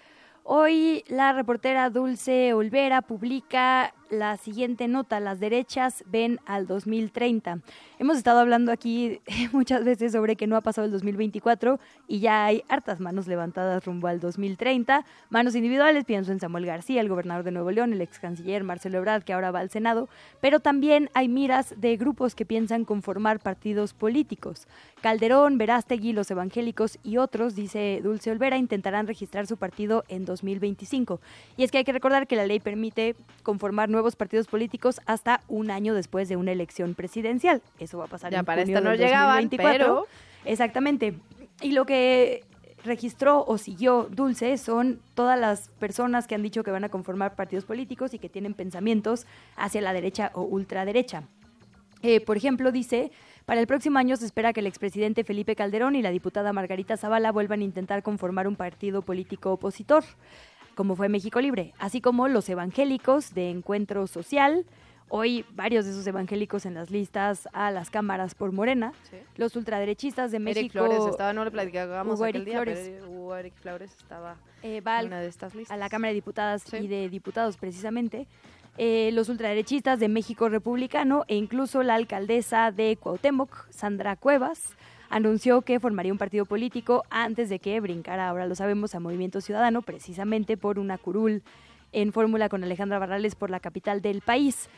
Hoy la reportera Dulce Olvera publica la siguiente nota, las derechas ven al 2030. Hemos estado hablando aquí *laughs* muchas veces sobre que no ha pasado el 2024 y ya hay hartas manos levantadas rumbo al 2030. Manos individuales, pienso en Samuel García, el gobernador de Nuevo León, el ex canciller Marcelo Ebrard, que ahora va al Senado, pero también hay miras de grupos que piensan conformar partidos políticos. Calderón, Verástegui, los evangélicos y otros, dice Dulce Olvera, intentarán registrar su partido en 2025. Y es que hay que recordar que la ley permite conformar nuevos partidos políticos hasta un año después de una elección presidencial. Eso va a pasar ya en para junio esta no del llegaban, 2024. pero Exactamente. Y lo que registró o siguió Dulce son todas las personas que han dicho que van a conformar partidos políticos y que tienen pensamientos hacia la derecha o ultraderecha. Eh, por ejemplo, dice, para el próximo año se espera que el expresidente Felipe Calderón y la diputada Margarita Zavala vuelvan a intentar conformar un partido político opositor, como fue México Libre, así como los evangélicos de Encuentro Social, hoy varios de esos evangélicos en las listas a las cámaras por Morena, los ultraderechistas de México. Eric Flores estaba, no le platicábamos aquel Eric día, Flores. pero Hugo Eric Flores estaba eh, va en una de estas listas. a la Cámara de Diputadas y de Diputados precisamente, eh, los ultraderechistas de México Republicano e incluso la alcaldesa de Cuauhtémoc, Sandra Cuevas, anunció que formaría un partido político antes de que brincara, ahora lo sabemos, a Movimiento Ciudadano, precisamente por una curul en fórmula con Alejandra Barrales por la capital del país.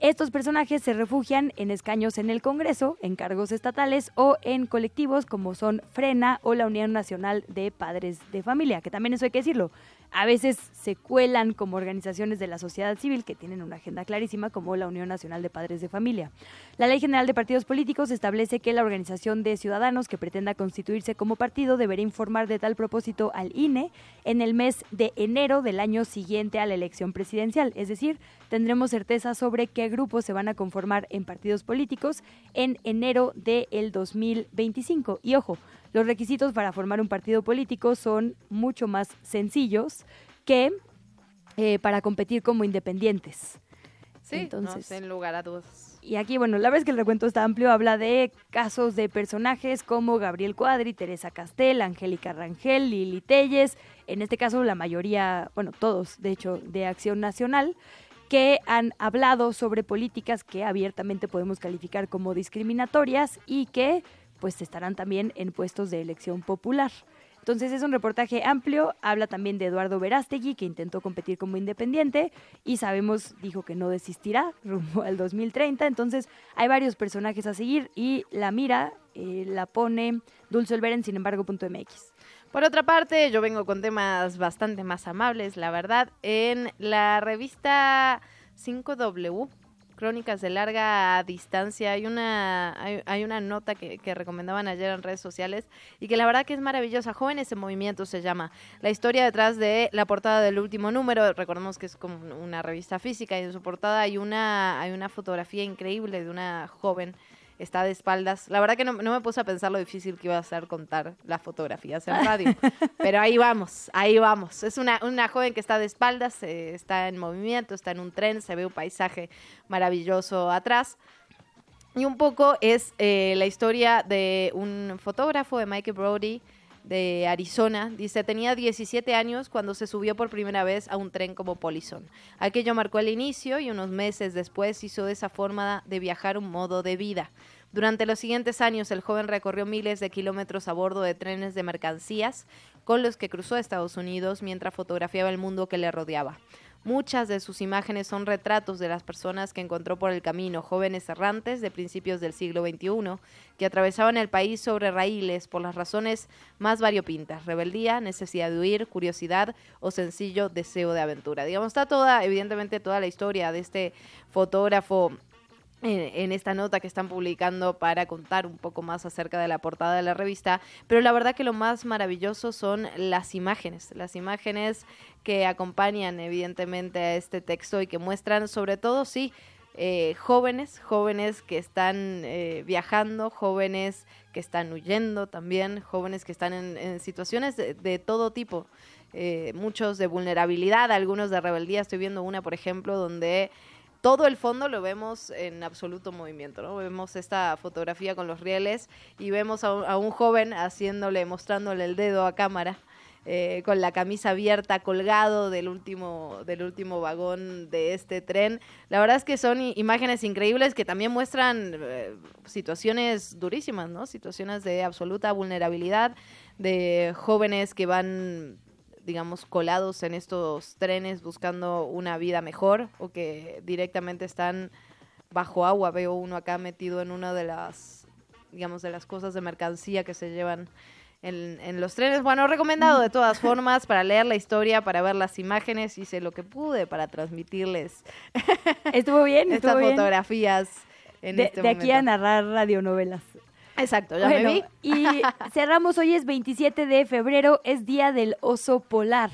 Estos personajes se refugian en escaños en el Congreso, en cargos estatales o en colectivos como son Frena o la Unión Nacional de Padres de Familia, que también eso hay que decirlo. A veces se cuelan como organizaciones de la sociedad civil que tienen una agenda clarísima como la Unión Nacional de Padres de Familia. La Ley General de Partidos Políticos establece que la organización de ciudadanos que pretenda constituirse como partido deberá informar de tal propósito al INE en el mes de enero del año siguiente a la elección presidencial. Es decir, tendremos certeza sobre qué grupos se van a conformar en partidos políticos en enero del 2025. Y ojo, los requisitos para formar un partido político son mucho más sencillos que eh, para competir como independientes. Sí, Entonces, no, sin lugar a dudas. y aquí, bueno, la verdad es que el recuento está amplio, habla de casos de personajes como Gabriel Cuadri, Teresa Castel, Angélica Rangel, Lili Telles, en este caso la mayoría, bueno, todos, de hecho, de Acción Nacional, que han hablado sobre políticas que abiertamente podemos calificar como discriminatorias y que pues estarán también en puestos de elección popular. Entonces es un reportaje amplio, habla también de Eduardo Verástegui, que intentó competir como independiente y sabemos, dijo que no desistirá rumbo al 2030. Entonces hay varios personajes a seguir y la mira eh, la pone Dulce Olvera en sinembargo.mx. Por otra parte, yo vengo con temas bastante más amables, la verdad. En la revista 5W, Crónicas de larga distancia, hay una, hay, hay una nota que, recomendaban ayer en redes sociales y que la verdad que es maravillosa. Jóvenes en Movimiento se llama. La historia detrás de la portada del último número, recordemos que es como una revista física y en su portada hay una, hay una fotografía increíble de una joven está de espaldas. La verdad que no, no, me puse a pensar lo difícil que iba a ser contar las fotografías en radio, *laughs* pero ahí vamos, ahí vamos. Es una, una joven que está de espaldas, eh, está en movimiento, está en un tren, se ve un paisaje maravilloso atrás. Y un poco es eh, la historia de un fotógrafo, de Michael Brody, de Arizona. Dice, tenía 17 años cuando se subió por primera vez a un tren como polizón. Aquello marcó el inicio y unos meses después hizo de esa forma de viajar un modo de vida. Durante los siguientes años, el joven recorrió miles de kilómetros a bordo de trenes de mercancías con los que cruzó Estados Unidos mientras fotografiaba el mundo que le rodeaba. Muchas de sus imágenes son retratos de las personas que encontró por el camino, jóvenes errantes de principios del siglo XXI, que atravesaban el país sobre raíles por las razones más variopintas, rebeldía, necesidad de huir, curiosidad o sencillo deseo de aventura. Digamos, está toda, evidentemente, toda la historia de este fotógrafo en, esta nota que están publicando para contar un poco más acerca de la portada de la revista, pero la verdad que lo más maravilloso son las imágenes, las imágenes que acompañan evidentemente a este texto y que muestran sobre todo, sí, eh, jóvenes, jóvenes que están eh, viajando, jóvenes que están huyendo también, jóvenes que están en, situaciones de, todo tipo. Eh, muchos de vulnerabilidad, algunos de rebeldía. Estoy viendo una, por ejemplo, donde todo el fondo lo vemos en absoluto movimiento, ¿no? Vemos esta fotografía con los rieles y vemos a un, joven haciéndole, mostrándole el dedo a cámara. Eh, con la camisa abierta, colgado del último, del último vagón de este tren. La verdad es que son imágenes increíbles que también muestran eh, situaciones durísimas, ¿no? Situaciones de absoluta vulnerabilidad, de jóvenes que van digamos, colados en estos trenes buscando una vida mejor o que directamente están bajo agua. Veo uno acá metido en una de las, digamos, de las cosas de mercancía que se llevan en, los trenes. Bueno, recomendado de todas formas para leer la historia, para ver las imágenes. Hice lo que pude para transmitirles. Estuvo bien, *laughs* estas fotografías. En de, este de aquí a narrar radionovelas. Exacto, ya me vi. Y cerramos, hoy es 27 de febrero, es Día del Oso Polar.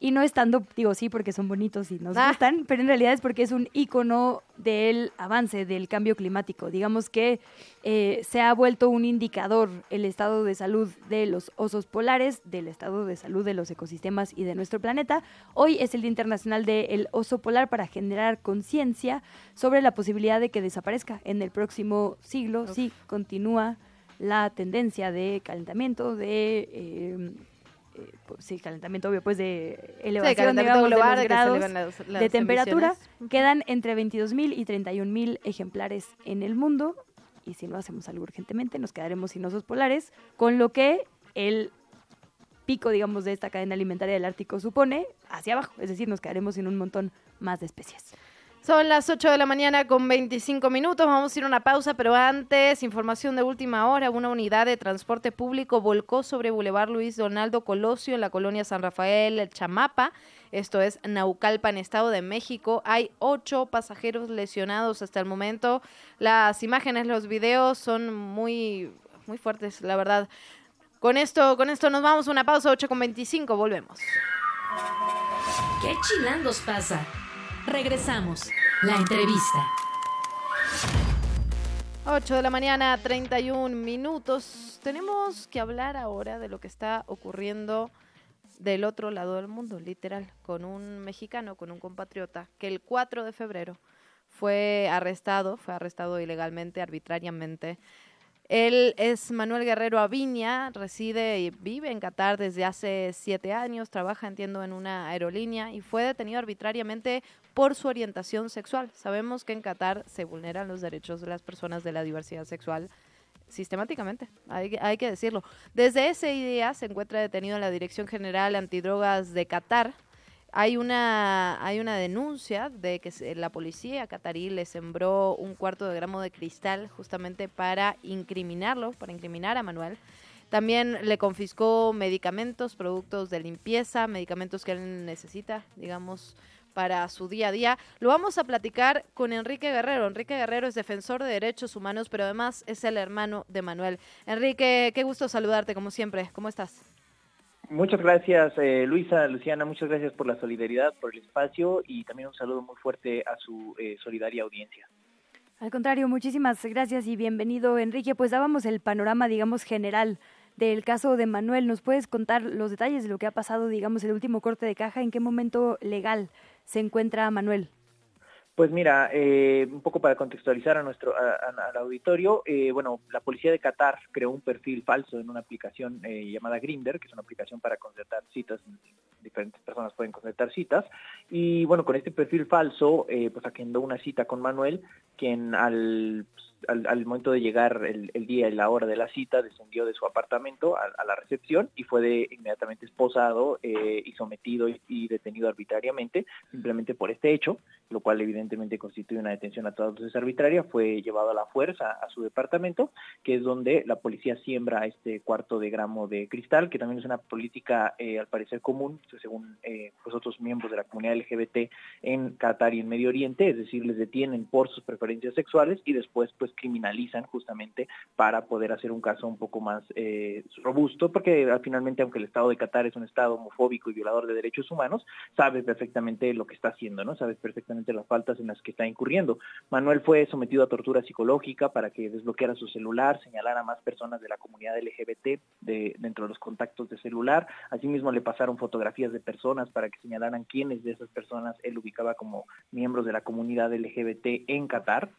Y no estando, digo sí, porque son bonitos y nos ah. gustan, pero en realidad es porque es un icono del avance del cambio climático. Digamos que eh, se ha vuelto un indicador el estado de salud de los osos polares, del estado de salud de los ecosistemas y de nuestro planeta. Hoy es el Día Internacional del Oso Polar para generar conciencia sobre la posibilidad de que desaparezca en el próximo siglo si continúa la tendencia de calentamiento, de... Eh, eh, pues, sí, calentamiento obvio, pues de elevación de los grados de temperatura, quedan entre 22.000 y 31.000 ejemplares en el mundo. Y si no hacemos algo urgentemente nos quedaremos sin osos polares, con lo que el pico, digamos, de esta cadena alimentaria del Ártico supone hacia abajo, es decir, nos quedaremos sin un montón más de especies. Son las 8 de la mañana con 25 minutos. Vamos a ir a una pausa, pero antes, información de última hora. Una unidad de transporte público volcó sobre Boulevard Luis Donaldo Colosio en la colonia San Rafael, el Chamapa. Esto es Naucalpan, Estado de México. Hay ocho pasajeros lesionados hasta el momento. Las imágenes, los videos son muy, muy fuertes, la verdad. Con esto, con esto nos vamos a una pausa, 8 con 25. Volvemos. ¿Qué chilangos pasa? Regresamos. La entrevista. 8 de la mañana, 31 minutos. Tenemos que hablar ahora de lo que está ocurriendo del otro lado del mundo, literal, con un mexicano, con un compatriota, que el 4 de febrero fue arrestado, fue arrestado ilegalmente, arbitrariamente, él es Manuel Guerrero Aviña, reside y vive en Qatar desde hace siete años, trabaja, entiendo, en una aerolínea y fue detenido arbitrariamente por su orientación sexual. Sabemos que en Qatar se vulneran los derechos de las personas de la diversidad sexual sistemáticamente, hay, hay que decirlo. Desde ese día se encuentra detenido en la Dirección General Antidrogas de Qatar, hay una, hay una denuncia de que la policía catarí le sembró un cuarto de gramo de cristal justamente para incriminarlo, para incriminar a Manuel. También le confiscó medicamentos, productos de limpieza, medicamentos que él necesita, digamos, para su día a día. Lo vamos a platicar con Enrique Guerrero. Enrique Guerrero es defensor de derechos humanos, pero además es el hermano de Manuel. Enrique, qué gusto saludarte, como siempre. ¿Cómo estás? Muchas gracias, eh, Luisa, Luciana, muchas gracias por la solidaridad, por el espacio y también un saludo muy fuerte a su eh, solidaria audiencia. Al contrario, muchísimas gracias y bienvenido, Enrique. Pues dábamos el panorama, digamos, general del caso de Manuel. ¿Nos puedes contar los detalles de lo que ha pasado, digamos, el último corte de caja? ¿En qué momento legal se encuentra Manuel? Pues mira, eh, un poco para contextualizar a nuestro al auditorio, eh, bueno, la policía de Qatar creó un perfil falso en una aplicación eh, llamada Grinder, que es una aplicación para concertar citas, diferentes personas pueden concertar citas, y bueno, con este perfil falso, pues agendó una cita con Manuel, quien al al, momento de llegar el, día y la hora de la cita, descendió de su apartamento a, la recepción y fue de, inmediatamente esposado eh, y sometido y, detenido arbitrariamente, simplemente por este hecho, lo cual evidentemente constituye una detención a todas luces arbitraria, fue llevado a la fuerza a su departamento, que es donde la policía siembra este cuarto de gramo de cristal, que también es una política eh, al parecer común, según eh, pues otros miembros de la comunidad LGBT en Qatar y en Medio Oriente, es decir, les detienen por sus preferencias sexuales y después pues criminalizan justamente para poder hacer un caso un poco más eh, robusto, porque finalmente aunque el Estado de Qatar es un Estado homofóbico y violador de derechos humanos, sabe perfectamente lo que está haciendo, ¿no? Sabe perfectamente las faltas en las que está incurriendo. Manuel fue sometido a tortura psicológica para que desbloqueara su celular, señalara a más personas de la comunidad LGBT de, dentro de los contactos de celular, asimismo le pasaron fotografías de personas para que señalaran quiénes de esas personas él ubicaba como miembros de la comunidad LGBT en Qatar.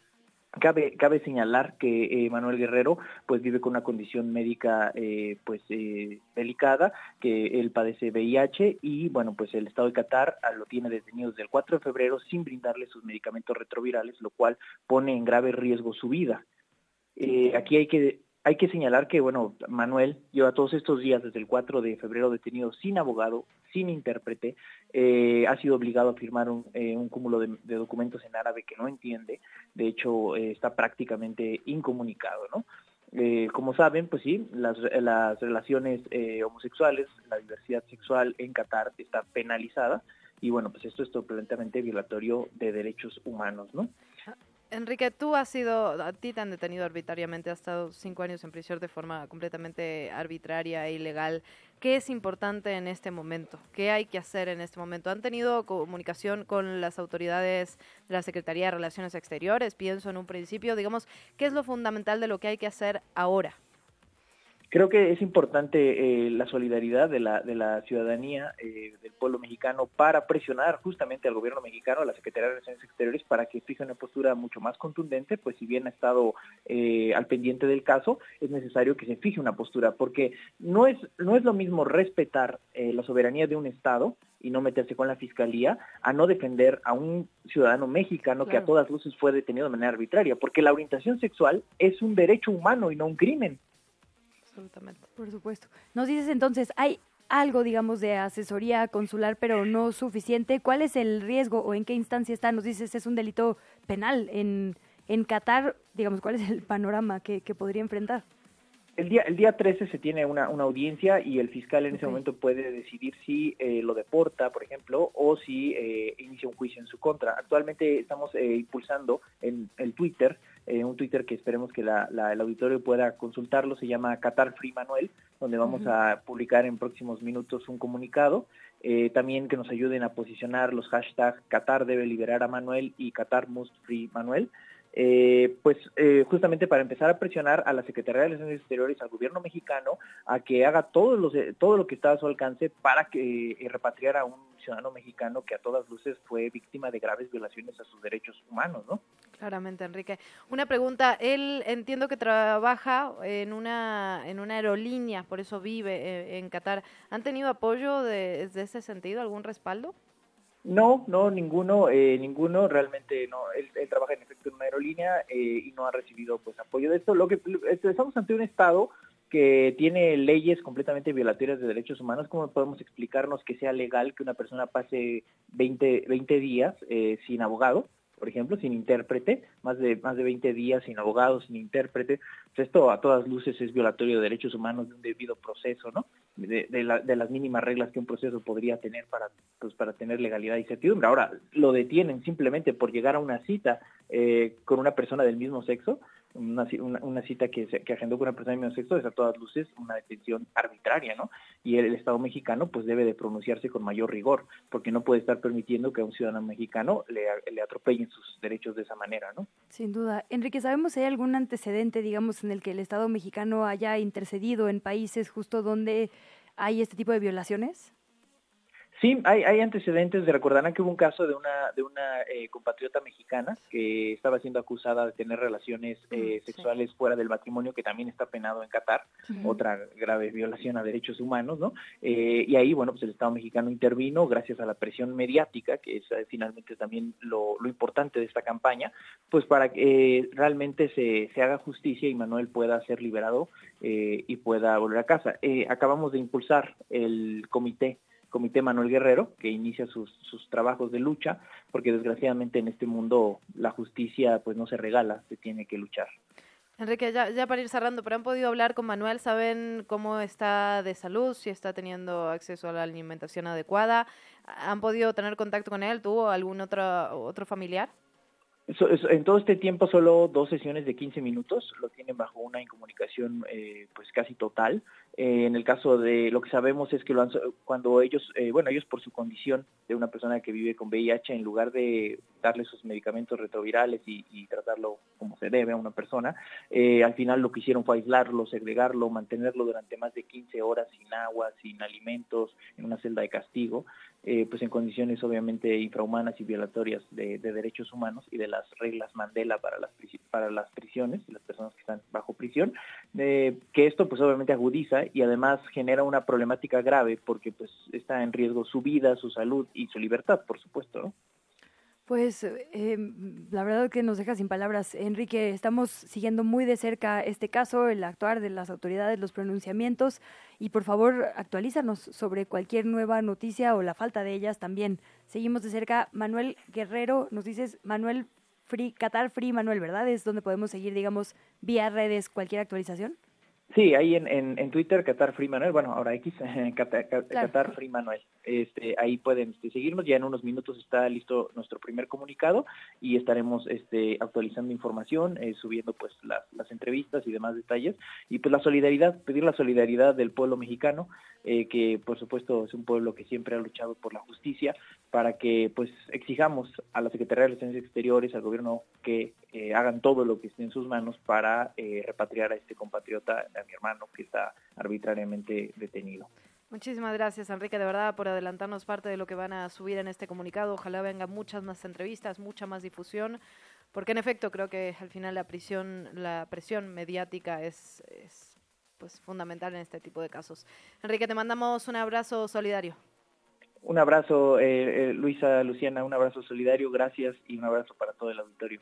Cabe, señalar que eh, Manuel Guerrero pues vive con una condición médica eh, pues eh, delicada, que él padece VIH y bueno pues el Estado de Qatar ah, lo tiene detenido desde el 4 de febrero sin brindarle sus medicamentos retrovirales, lo cual pone en grave riesgo su vida. aquí hay que hay que señalar que, bueno, Manuel lleva todos estos días, desde el 4 de febrero, detenido sin abogado, sin intérprete, eh, ha sido obligado a firmar un, eh, cúmulo de, documentos en árabe que no entiende, de hecho eh, está prácticamente incomunicado, ¿no? como saben, pues sí, las, las relaciones homosexuales, la diversidad sexual en Qatar está penalizada y bueno, pues esto es totalmente violatorio de derechos humanos, ¿no? Enrique, tú has sido, a ti te han detenido arbitrariamente, has estado cinco años en prisión de forma completamente arbitraria e ilegal. ¿Qué es importante en este momento? ¿Qué hay que hacer en este momento? ¿Han tenido comunicación con las autoridades de la Secretaría de Relaciones Exteriores? Pienso en un principio, digamos, ¿qué es lo fundamental de lo que hay que hacer ahora? Creo que es importante eh, la solidaridad de la, de la ciudadanía eh, del pueblo mexicano para presionar justamente al gobierno mexicano, a la Secretaría de Relaciones Exteriores, para que fije una postura mucho más contundente, pues si bien ha estado eh, al pendiente del caso, es necesario que se fije una postura, porque no es, no es lo mismo respetar la soberanía de un Estado y no meterse con la fiscalía a no defender a un ciudadano mexicano que a todas luces fue detenido de manera arbitraria, porque la orientación sexual es un derecho humano y no un crimen absolutamente. Por supuesto. Nos dices entonces, hay algo, digamos, de asesoría consular, pero no suficiente. ¿Cuál es el riesgo o en qué instancia está? Nos dices, es un delito penal. En, en Qatar, digamos, ¿cuál es el panorama que, podría enfrentar? El día, el día 13 se tiene una, una audiencia y el fiscal en ese momento puede decidir si eh, lo deporta, por ejemplo, o si eh, inicia un juicio en su contra. Actualmente estamos eh, impulsando en el Twitter eh, un Twitter que esperemos que la, el auditorio pueda consultarlo, se llama Qatar Free Manuel, donde vamos a publicar en próximos minutos un comunicado. Eh, también que nos ayuden a posicionar los hashtags Qatar debe liberar a Manuel y Qatar must free Manuel. Eh, pues justamente para empezar a presionar a la Secretaría de Relaciones Exteriores, al gobierno mexicano, a que haga todo, los, todo lo que está a su alcance para que repatriara a un ciudadano mexicano que a todas luces fue víctima de graves violaciones a sus derechos humanos, ¿no? Claramente, Enrique. Una pregunta, él entiendo que trabaja en una, en una aerolínea, por eso vive eh, en Qatar. ¿Han tenido apoyo de, ese sentido, algún respaldo? No, no, ninguno, eh, ninguno, realmente no. Él, trabaja en efecto en una aerolínea eh, y no ha recibido pues apoyo de esto. Lo que estamos ante un estado que tiene leyes completamente violatorias de derechos humanos, ¿cómo podemos explicarnos que sea legal que una persona pase 20, 20 días sin abogado? Por ejemplo, sin intérprete, más de, más de 20 días sin abogado, sin intérprete. Pues esto a todas luces es violatorio de derechos humanos de un debido proceso, ¿no? De, de, las mínimas reglas que un proceso podría tener para, pues, para tener legalidad y certidumbre. Ahora, lo detienen simplemente por llegar a una cita eh, con una persona del mismo sexo, una, una, cita que, que agendó con una persona de mismo sexo es a todas luces una detención arbitraria, ¿no? Y el, Estado mexicano pues debe de pronunciarse con mayor rigor, porque no puede estar permitiendo que a un ciudadano mexicano le, le atropellen sus derechos de esa manera, ¿no? Sin duda. Enrique, ¿sabemos si hay algún antecedente, digamos, en el que el Estado mexicano haya intercedido en países justo donde hay este tipo de violaciones? Sí, hay, hay antecedentes. Recordarán que hubo un caso de una de una eh, compatriota mexicana que estaba siendo acusada de tener relaciones eh, sexuales fuera del matrimonio, que también está penado en Qatar, otra grave violación a derechos humanos, ¿no? Eh, y ahí, bueno, pues el Estado mexicano intervino gracias a la presión mediática, que es finalmente también lo, lo, importante de esta campaña, pues para que realmente se, se haga justicia y Manuel pueda ser liberado y pueda volver a casa. acabamos de impulsar el comité Comité Manuel Guerrero, que inicia sus, sus trabajos de lucha, porque desgraciadamente en este mundo la justicia pues no se regala, se tiene que luchar. Enrique, ya, ya para ir cerrando, pero han podido hablar con Manuel, ¿saben cómo está de salud, si está teniendo acceso a la alimentación adecuada? ¿Han podido tener contacto con él? ¿Tuvo algún otro, otro familiar? en todo este tiempo solo dos sesiones de 15 minutos, lo tienen bajo una incomunicación eh, pues casi total. Eh, en el caso de lo que sabemos es que cuando ellos, eh, bueno, ellos por su condición de una persona que vive con VIH, en lugar de darle sus medicamentos retrovirales y, tratarlo como se debe a una persona, al final lo que hicieron fue aislarlo, segregarlo, mantenerlo durante más de 15 horas sin agua, sin alimentos, en una celda de castigo. Eh, pues en condiciones obviamente infrahumanas y violatorias de, derechos humanos y de las reglas Mandela para las para las prisiones y las personas que están bajo prisión que esto pues obviamente agudiza y además genera una problemática grave porque pues está en riesgo su vida su salud y su libertad por supuesto ¿no? Pues eh, la verdad que nos deja sin palabras. Enrique, estamos siguiendo muy de cerca este caso, el actuar de las autoridades, los pronunciamientos y por favor actualízanos sobre cualquier nueva noticia o la falta de ellas también. Seguimos de cerca. Manuel Guerrero, nos dices Manuel Free, Qatar Free Manuel, ¿verdad? Es donde podemos seguir, digamos, vía redes cualquier actualización. Sí, ahí en, en, Twitter, Qatar Free Manuel, bueno, ahora X, *laughs* Qatar, Free Manuel. Este, ahí pueden este, seguirnos, ya en unos minutos está listo nuestro primer comunicado y estaremos este, actualizando información, eh, subiendo pues las, las entrevistas y demás detalles. Y pues la solidaridad, pedir la solidaridad del pueblo mexicano, eh, que por supuesto es un pueblo que siempre ha luchado por la justicia, para que pues exijamos a la Secretaría de Relaciones Exteriores, al gobierno, que eh, hagan todo lo que esté en sus manos para eh, repatriar a este compatriota, a mi hermano, que está arbitrariamente detenido. Muchísimas gracias, Enrique, de verdad, por adelantarnos parte de lo que van a subir en este comunicado. Ojalá vengan muchas más entrevistas, mucha más difusión, porque en efecto creo que al final la prisión, la presión mediática es, es pues fundamental en este tipo de casos. Enrique, te mandamos un abrazo solidario. Un abrazo, eh, eh, Luisa, Luciana, un abrazo solidario, gracias y un abrazo para todo el auditorio.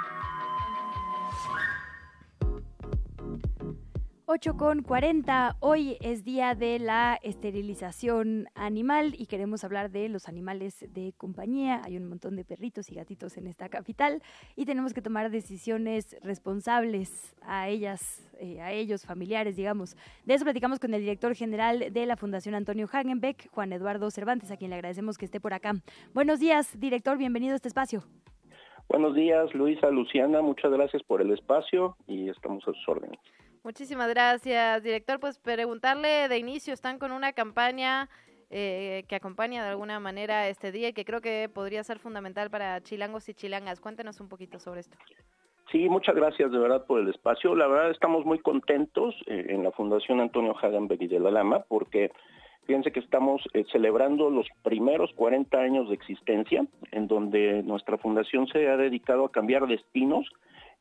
8 con 40. Hoy es día de la esterilización animal y queremos hablar de los animales de compañía. Hay un montón de perritos y gatitos en esta capital y tenemos que tomar decisiones responsables a ellas, eh, a ellos, familiares, digamos. De eso platicamos con el director general de la Fundación Antonio Hagenbeck, Juan Eduardo Cervantes, a quien le agradecemos que esté por acá. Buenos días, director, bienvenido a este espacio. Buenos días, Luisa, Luciana, muchas gracias por el espacio y estamos a sus órdenes. Muchísimas gracias, director. Pues preguntarle de inicio, están con una campaña eh, que acompaña de alguna manera este día y que creo que podría ser fundamental para chilangos y chilangas. Cuéntenos un poquito sobre esto. Sí, muchas gracias de verdad por el espacio. La verdad estamos muy contentos eh, en la Fundación Antonio Hagenbeck y de la Lama porque fíjense que estamos eh, celebrando los primeros 40 años de existencia en donde nuestra fundación se ha dedicado a cambiar destinos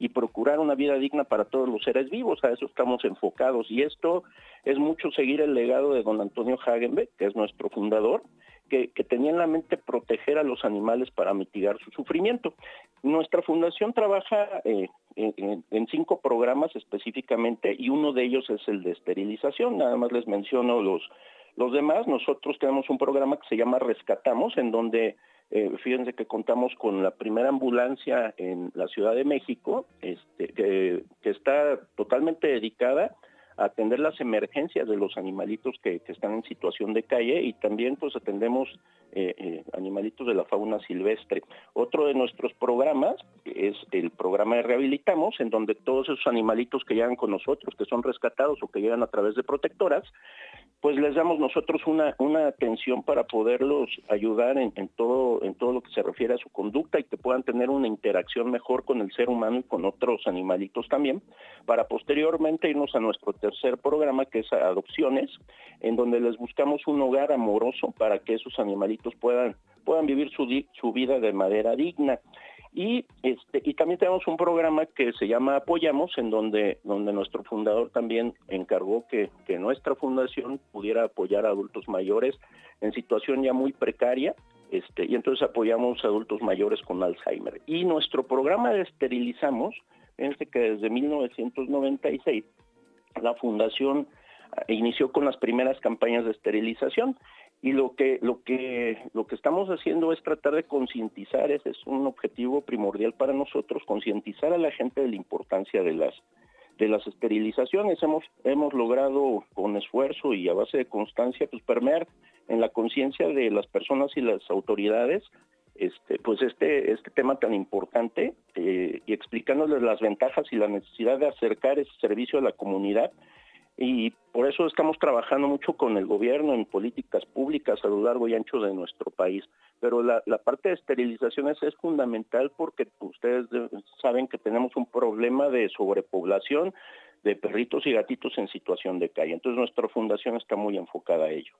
y procurar una vida digna para todos los seres vivos. A eso estamos enfocados y esto es mucho seguir el legado de don Antonio Hagenbeck, que es nuestro fundador, que, tenía en la mente proteger a los animales para mitigar su sufrimiento. Nuestra fundación trabaja eh, en, en, cinco programas específicamente y uno de ellos es el de esterilización. Nada más les menciono los, los demás. Nosotros tenemos un programa que se llama Rescatamos, en donde eh, fíjense que contamos con la primera ambulancia en la Ciudad de México, este, que, está totalmente dedicada atender las emergencias de los animalitos que, están en situación de calle y también pues atendemos eh, eh, animalitos de la fauna silvestre. Otro de nuestros programas es el programa de Rehabilitamos, en donde todos esos animalitos que llegan con nosotros, que son rescatados o que llegan a través de protectoras, pues les damos nosotros una, una atención para poderlos ayudar en, todo, en todo lo que se refiere a su conducta y que puedan tener una interacción mejor con el ser humano y con otros animalitos también, para posteriormente irnos a nuestro tercer programa que es adopciones, en donde les buscamos un hogar amoroso para que esos animalitos puedan, puedan vivir su, su vida de manera digna. Y, este, y también tenemos un programa que se llama Apoyamos, en donde, donde nuestro fundador también encargó que, que nuestra fundación pudiera apoyar a adultos mayores en situación ya muy precaria, este, y entonces apoyamos a adultos mayores con Alzheimer. Y nuestro programa de Esterilizamos, fíjense que desde 1996 la fundación inició con las primeras campañas de esterilización y lo que lo que lo que estamos haciendo es tratar de concientizar ese es un objetivo primordial para nosotros concientizar a la gente de la importancia de las de las esterilizaciones. Hemos hemos logrado con esfuerzo y a base de constancia pues permear en la conciencia de las personas y las autoridades este pues este este tema tan importante eh, y explicándoles las ventajas y la necesidad de acercar ese servicio a la comunidad y por eso estamos trabajando mucho con el gobierno en políticas públicas a lo largo y ancho de nuestro país. Pero la, parte de esterilizaciones es fundamental porque ustedes saben que tenemos un problema de sobrepoblación de perritos y gatitos en situación de calle. Entonces nuestra fundación está muy enfocada a ello.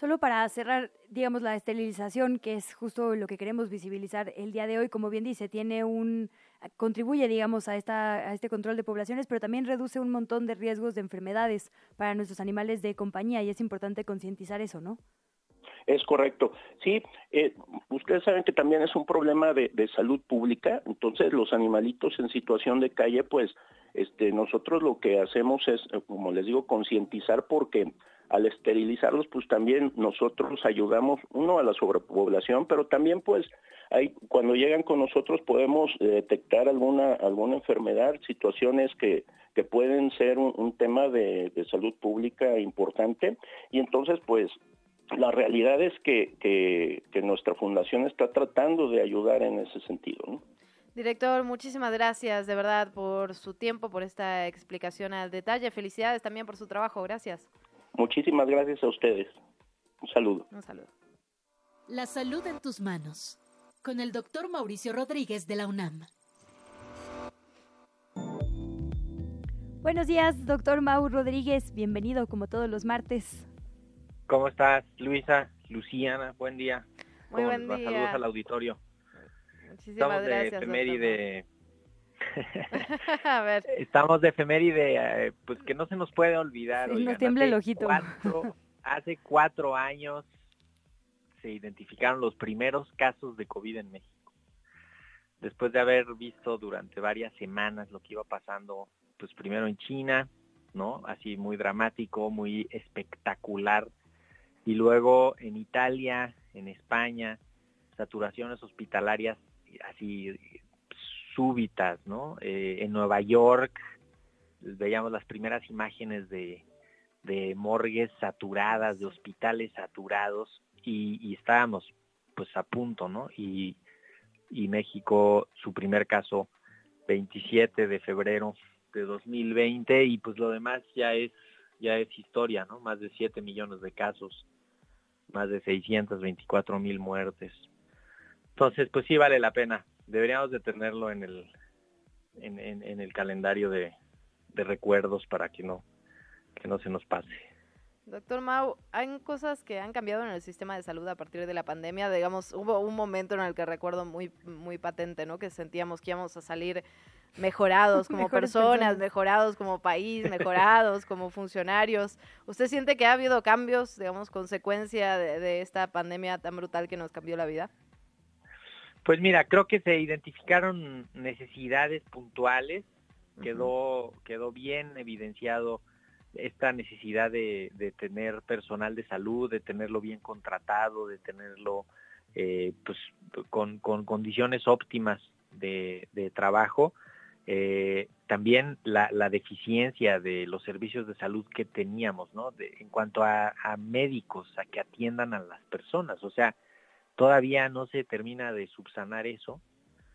Solo para cerrar, digamos, la esterilización, que es justo lo que queremos visibilizar el día de hoy, como bien dice, tiene un contribuye, digamos, a, esta, a este control de poblaciones, pero también reduce un montón de riesgos de enfermedades para nuestros animales de compañía y es importante concientizar eso, ¿no? Es correcto. Sí, eh, ustedes saben que también es un problema de, salud pública, entonces los animalitos en situación de calle, pues este, nosotros lo que hacemos es, como les digo, concientizar porque al esterilizarlos, pues también nosotros ayudamos, uno, a la sobrepoblación, pero también pues hay, cuando llegan con nosotros podemos eh, detectar alguna, alguna enfermedad, situaciones que, que pueden ser un, tema de, salud pública importante y entonces pues la realidad es que, que, que, nuestra fundación está tratando de ayudar en ese sentido. ¿no? Director, muchísimas gracias de verdad por su tiempo, por esta explicación al detalle. Felicidades también por su trabajo. Gracias. Muchísimas gracias a ustedes. Un saludo. Un saludo. La salud en tus manos. Con el doctor Mauricio Rodríguez de la UNAM. Buenos días, doctor Mau Rodríguez. Bienvenido como todos los martes. ¿Cómo estás, Luisa? Luciana, buen día. Muy buen día. Saludos al auditorio. Muchísimas Estamos gracias. de efeméride *laughs* a ver. Estamos de efeméride, eh, pues que no se nos puede olvidar. Sí, tiembla el ojito. hace cuatro años se identificaron los primeros casos de COVID en México. Después de haber visto durante varias semanas lo que iba pasando, pues primero en China, ¿no? Así muy dramático, muy espectacular. Y luego en Italia, en España, saturaciones hospitalarias así súbitas, ¿no? Eh, en Nueva York veíamos las primeras imágenes de, de morgues saturadas, de hospitales saturados y, estábamos pues a punto, ¿no? Y, y México, su primer caso, 27 de febrero de 2020 y pues lo demás ya es ya es historia, ¿no? Más de 7 millones de casos, más de 624 mil muertes. Entonces, pues sí vale la pena deberíamos de tenerlo en el, en, en, el calendario de, de, recuerdos para que no, que no se nos pase. Doctor Mau, hay cosas que han cambiado en el sistema de salud a partir de la pandemia. Digamos, hubo un momento en el que recuerdo muy, muy patente, ¿no? Que sentíamos que íbamos a salir mejorados como personas, mejorados como país, *laughs* mejorados como funcionarios. ¿Usted siente que ha habido cambios, digamos, consecuencia de, de esta pandemia tan brutal que nos cambió la vida? Pues mira, creo que se identificaron necesidades puntuales, quedó, quedó bien evidenciado esta necesidad de, tener personal de salud, de tenerlo bien contratado, de tenerlo eh, pues con, condiciones óptimas de, trabajo eh, también la, deficiencia de los servicios de salud que teníamos, ¿no? en cuanto a, médicos, a que atiendan a las personas. O sea, todavía no se termina de subsanar eso.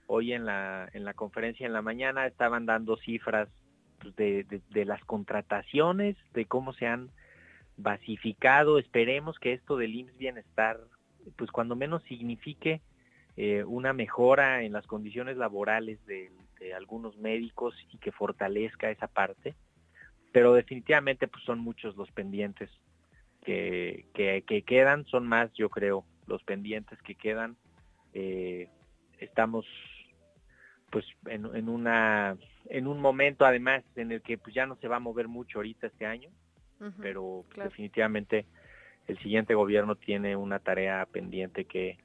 Hoy en la, en la conferencia en la mañana estaban dando cifras pues, de, de, las contrataciones, de cómo se han basificado. Esperemos que esto del IMSS Bienestar, pues cuando menos signifique eh, una mejora en las condiciones laborales de algunos médicos y que fortalezca esa parte, pero definitivamente pues son muchos los pendientes que, que, quedan, son más yo creo los pendientes que quedan. Eh, estamos pues en, en, una en un momento además en el que pues ya no se va a mover mucho ahorita este año, pero definitivamente el siguiente gobierno tiene una tarea pendiente que,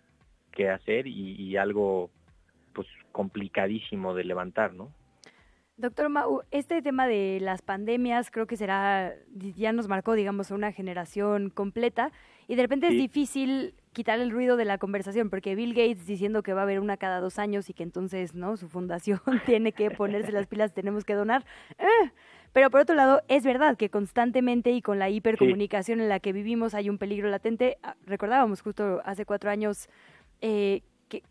que hacer y, y algo pues complicadísimo de levantar, ¿no? Doctor Mau, este tema de las pandemias creo que será, ya nos marcó, digamos, una generación completa y de repente es difícil quitar el ruido de la conversación porque Bill Gates diciendo que va a haber una cada dos años y que entonces, ¿no? Su fundación *laughs* tiene que ponerse las pilas, tenemos que donar. ¡eh! Pero por otro lado, es verdad que constantemente y con la hipercomunicación en la que vivimos hay un peligro latente. Ah, recordábamos justo hace cuatro años eh,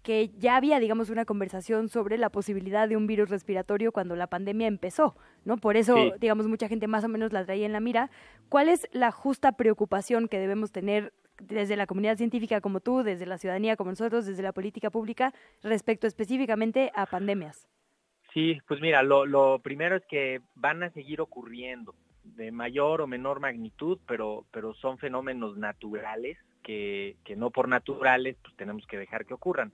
que, ya había, digamos, una conversación sobre la posibilidad de un virus respiratorio cuando la pandemia empezó, ¿no? Por eso, digamos, mucha gente más o menos la traía en la mira. ¿Cuál es la justa preocupación que debemos tener desde la comunidad científica como tú, desde la ciudadanía como nosotros, desde la política pública, respecto específicamente a pandemias? Sí, pues mira, lo, lo primero es que van a seguir ocurriendo de mayor o menor magnitud, pero, pero son fenómenos naturales que, no por naturales pues tenemos que dejar que ocurran.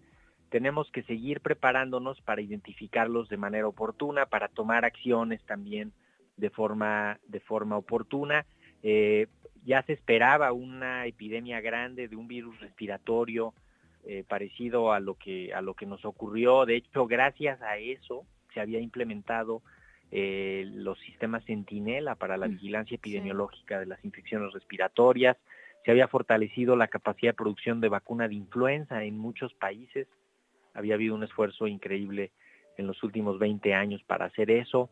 Tenemos que seguir preparándonos para identificarlos de manera oportuna, para tomar acciones también de forma, de forma oportuna. Eh, ya se esperaba una epidemia grande de un virus respiratorio eh, parecido a lo que a lo que nos ocurrió. De hecho, gracias a eso se había implementado eh, los sistemas Centinela para la mm, vigilancia epidemiológica de las infecciones respiratorias se había fortalecido la capacidad de producción de vacuna de influenza en muchos países. Había habido un esfuerzo increíble en los últimos 20 años para hacer eso.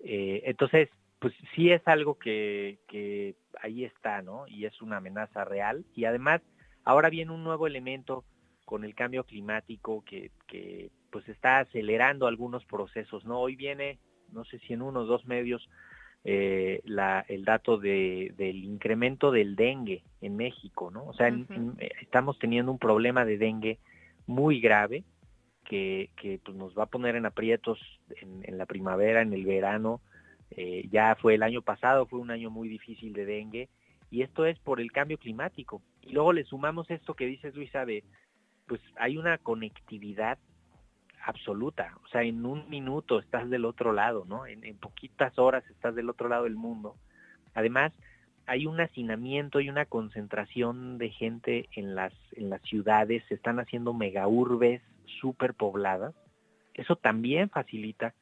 Eh, entonces, pues sí es algo que, que ahí está, ¿no? Y es una amenaza real. Y además, ahora viene un nuevo elemento con el cambio climático que, que pues está acelerando algunos procesos, ¿no? Hoy viene, no sé si en uno o dos medios, eh, la, el dato de, del incremento del dengue en México, ¿no? O sea, estamos teniendo un problema de dengue muy grave que, que pues, nos va a poner en aprietos en, la primavera, en el verano. Eh, ya fue el año pasado, fue un año muy difícil de dengue y esto es por el cambio climático. Y luego le sumamos esto que dices, Luisa, de pues hay una conectividad absoluta. O sea, en un minuto estás del otro lado, ¿no? En, poquitas horas estás del otro lado del mundo. Además, hay un hacinamiento y una concentración de gente en las, en las ciudades, se están haciendo megaurbes súper pobladas. Eso también facilita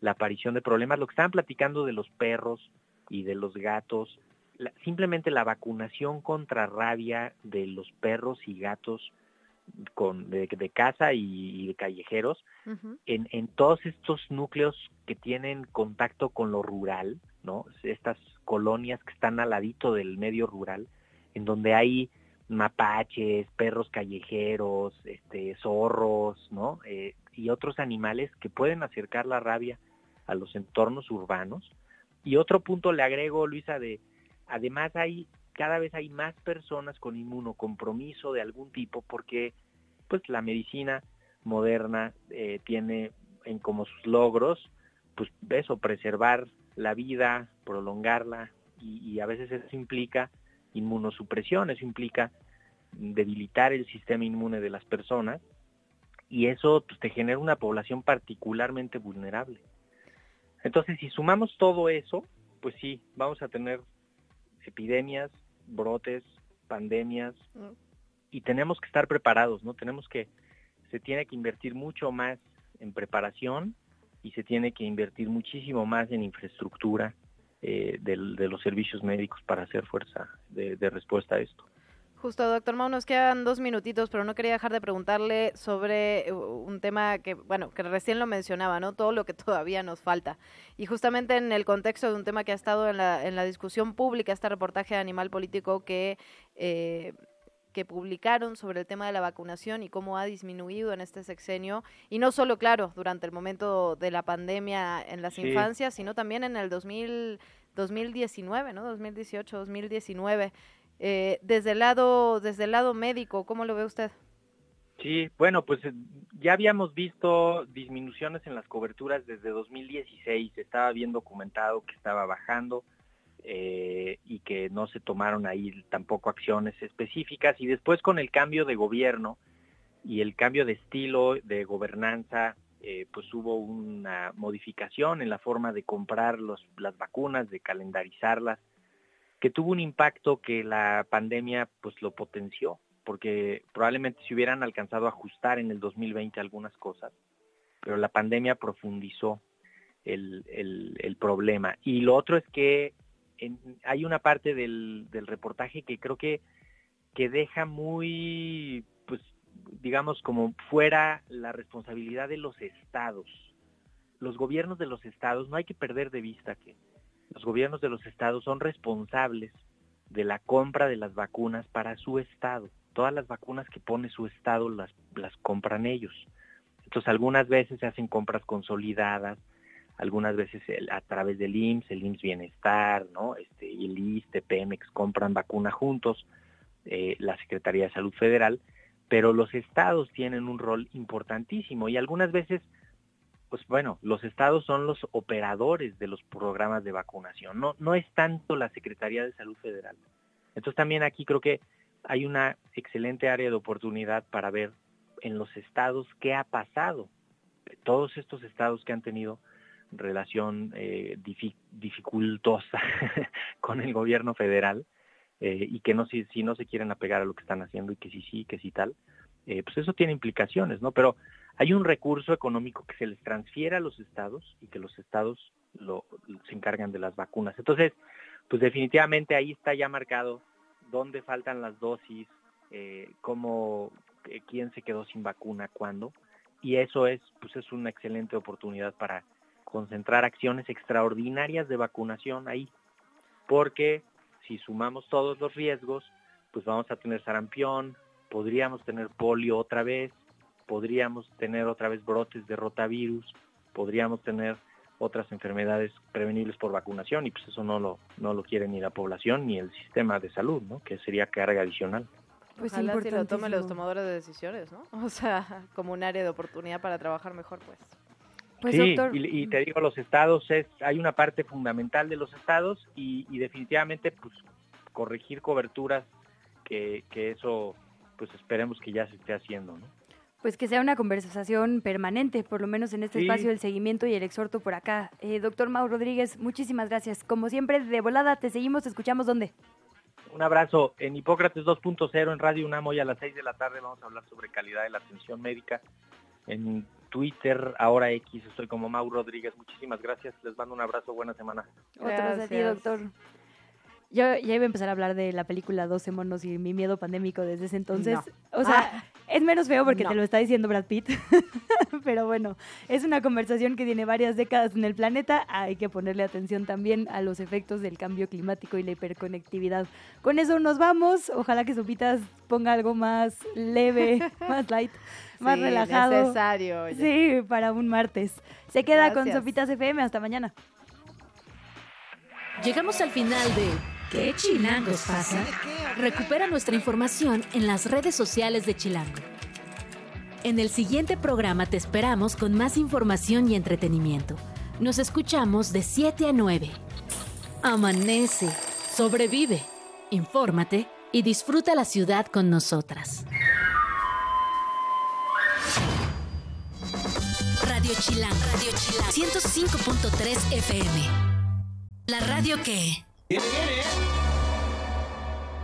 la aparición de problemas. Lo que estaban platicando de los perros y de los gatos, simplemente la vacunación contra rabia de los perros y gatos con, de, casa y, de callejeros, en, en todos estos núcleos que tienen contacto con lo rural, ¿no? Estas colonias que están al ladito del medio rural, en donde hay mapaches, perros callejeros, este, zorros, ¿no? Eh, y otros animales que pueden acercar la rabia a los entornos urbanos. Y otro punto le agrego, Luisa, de además hay cada vez hay más personas con inmunocompromiso de algún tipo porque pues la medicina moderna eh, tiene en como sus logros pues eso, preservar la vida, prolongarla y, a veces eso implica inmunosupresión, eso implica debilitar el sistema inmune de las personas y eso pues, te genera una población particularmente vulnerable. Entonces, si sumamos todo eso, pues sí, vamos a tener epidemias, brotes, pandemias, mm. y tenemos que estar preparados, ¿no? Tenemos que, se tiene que invertir mucho más en preparación y se tiene que invertir muchísimo más en infraestructura eh, de, los servicios médicos para hacer fuerza de, respuesta a esto. Justo, doctor Mau, nos quedan dos minutitos, pero no quería dejar de preguntarle sobre uh, un tema que, bueno, que recién lo mencionaba, ¿no? Todo lo que *laughs* todavía nos falta. Y justamente en el contexto de un tema que ha estado en la, en la discusión pública, este reportaje de Animal Político que, eh, que publicaron sobre el tema de la vacunación y cómo ha disminuido en este sexenio. Y no solo, claro, durante el momento de la pandemia en las Sí. infancias, sino también en el 2000, 2019, ¿no? 2018, 2019. Eh, desde el lado desde el lado médico, ¿cómo lo ve usted? Sí, bueno, pues eh, ya habíamos visto disminuciones en las coberturas desde 2016. Estaba bien documentado que estaba bajando eh, y que no se tomaron ahí tampoco acciones específicas. Y después con el cambio de gobierno y el cambio de estilo de gobernanza, eh, pues hubo una modificación en la forma de comprar los, las vacunas, de calendarizarlas, que tuvo un impacto que la pandemia pues lo potenció, porque probablemente se hubieran alcanzado a ajustar en el 2020 algunas cosas, pero la pandemia profundizó el, el- el problema. Y lo otro es que en- hay una parte del, del reportaje que creo que, que deja muy, pues, digamos, como fuera la responsabilidad de los estados. Los gobiernos de los estados, no hay que perder de vista que los gobiernos de los estados son responsables de la compra de las vacunas para su estado. Todas las vacunas que pone su estado las, las compran ellos. Entonces algunas veces se hacen compras consolidadas, algunas veces a través del IMSS, el IMSS Bienestar, ¿no? Este, el ISTE, Pemex compran vacuna juntos, eh, la Secretaría de Salud Federal, pero los estados tienen un rol importantísimo y algunas veces pues bueno, los estados son los operadores de los programas de vacunación, no, no es tanto la Secretaría de Salud Federal. Entonces también aquí creo que hay una excelente área de oportunidad para ver en los estados qué ha pasado. Todos estos estados que han tenido relación eh, difi- dificultosa *laughs* con el gobierno federal eh, y que no si, si no se quieren apegar a lo que están haciendo y que sí sí, que sí tal, eh, pues eso tiene implicaciones, ¿no? Pero hay un recurso económico que se les transfiere a los estados y que los estados lo, se encargan de las vacunas. Entonces, pues definitivamente ahí está ya marcado dónde faltan las dosis, eh, cómo, eh, quién se quedó sin vacuna, cuándo, y eso es, pues es una excelente oportunidad para concentrar acciones extraordinarias de vacunación ahí, porque si sumamos todos los riesgos, pues vamos a tener sarampión, podríamos tener polio otra vez, podríamos tener otra vez brotes de rotavirus, podríamos tener otras enfermedades prevenibles por vacunación y pues eso no lo no lo quiere ni la población ni el sistema de salud, ¿no? Que sería carga adicional. Pues Ojalá si lo tomen los tomadores de decisiones, ¿no? *laughs* O sea, como un área de oportunidad para trabajar mejor, pues. Pues sí, doctor, y, y te digo, los estados es, hay una parte fundamental de los estados y, y definitivamente pues corregir coberturas que, que eso pues esperemos que ya se esté haciendo, ¿no? Pues que sea una conversación permanente, por lo menos en este Sí. espacio del seguimiento y el exhorto por acá. Eh, doctor Mau Rodríguez, muchísimas gracias. Como siempre, de volada, te seguimos, te escuchamos dónde. Un abrazo. En Hipócrates 2.0 en Radio UNAM hoy a las 6 de la tarde vamos a hablar sobre calidad de la atención médica. En Twitter, ahora X, estoy como Mau Rodríguez. Muchísimas gracias. Les mando un abrazo. Buena semana. Otros a ti, Gracias. doctor. Yo ya iba a empezar a hablar de la película 12 monos y mi miedo pandémico desde ese entonces. No. O sea, es menos feo porque No. te lo está diciendo Brad Pitt. *laughs* Pero bueno, es una conversación que tiene varias décadas en el planeta. Hay que ponerle atención también a los efectos del cambio climático y la hiperconectividad. Con eso nos vamos. Ojalá que Sopitas ponga algo más leve, *laughs* más light, más Sí, relajado. necesario, oye. Sí, para un martes. Se queda con. Sopitas FM. Hasta mañana. Llegamos al final de ¿Qué chilangos pasa? Recupera nuestra información en las redes sociales de Chilango. En el siguiente programa te esperamos con más información y entretenimiento. Nos escuchamos de 7 a 9. Amanece, sobrevive, infórmate y disfruta la ciudad con nosotras. Radio Chilango. Radio Chilango. 105.3 FM. La radio que... Get it, get it.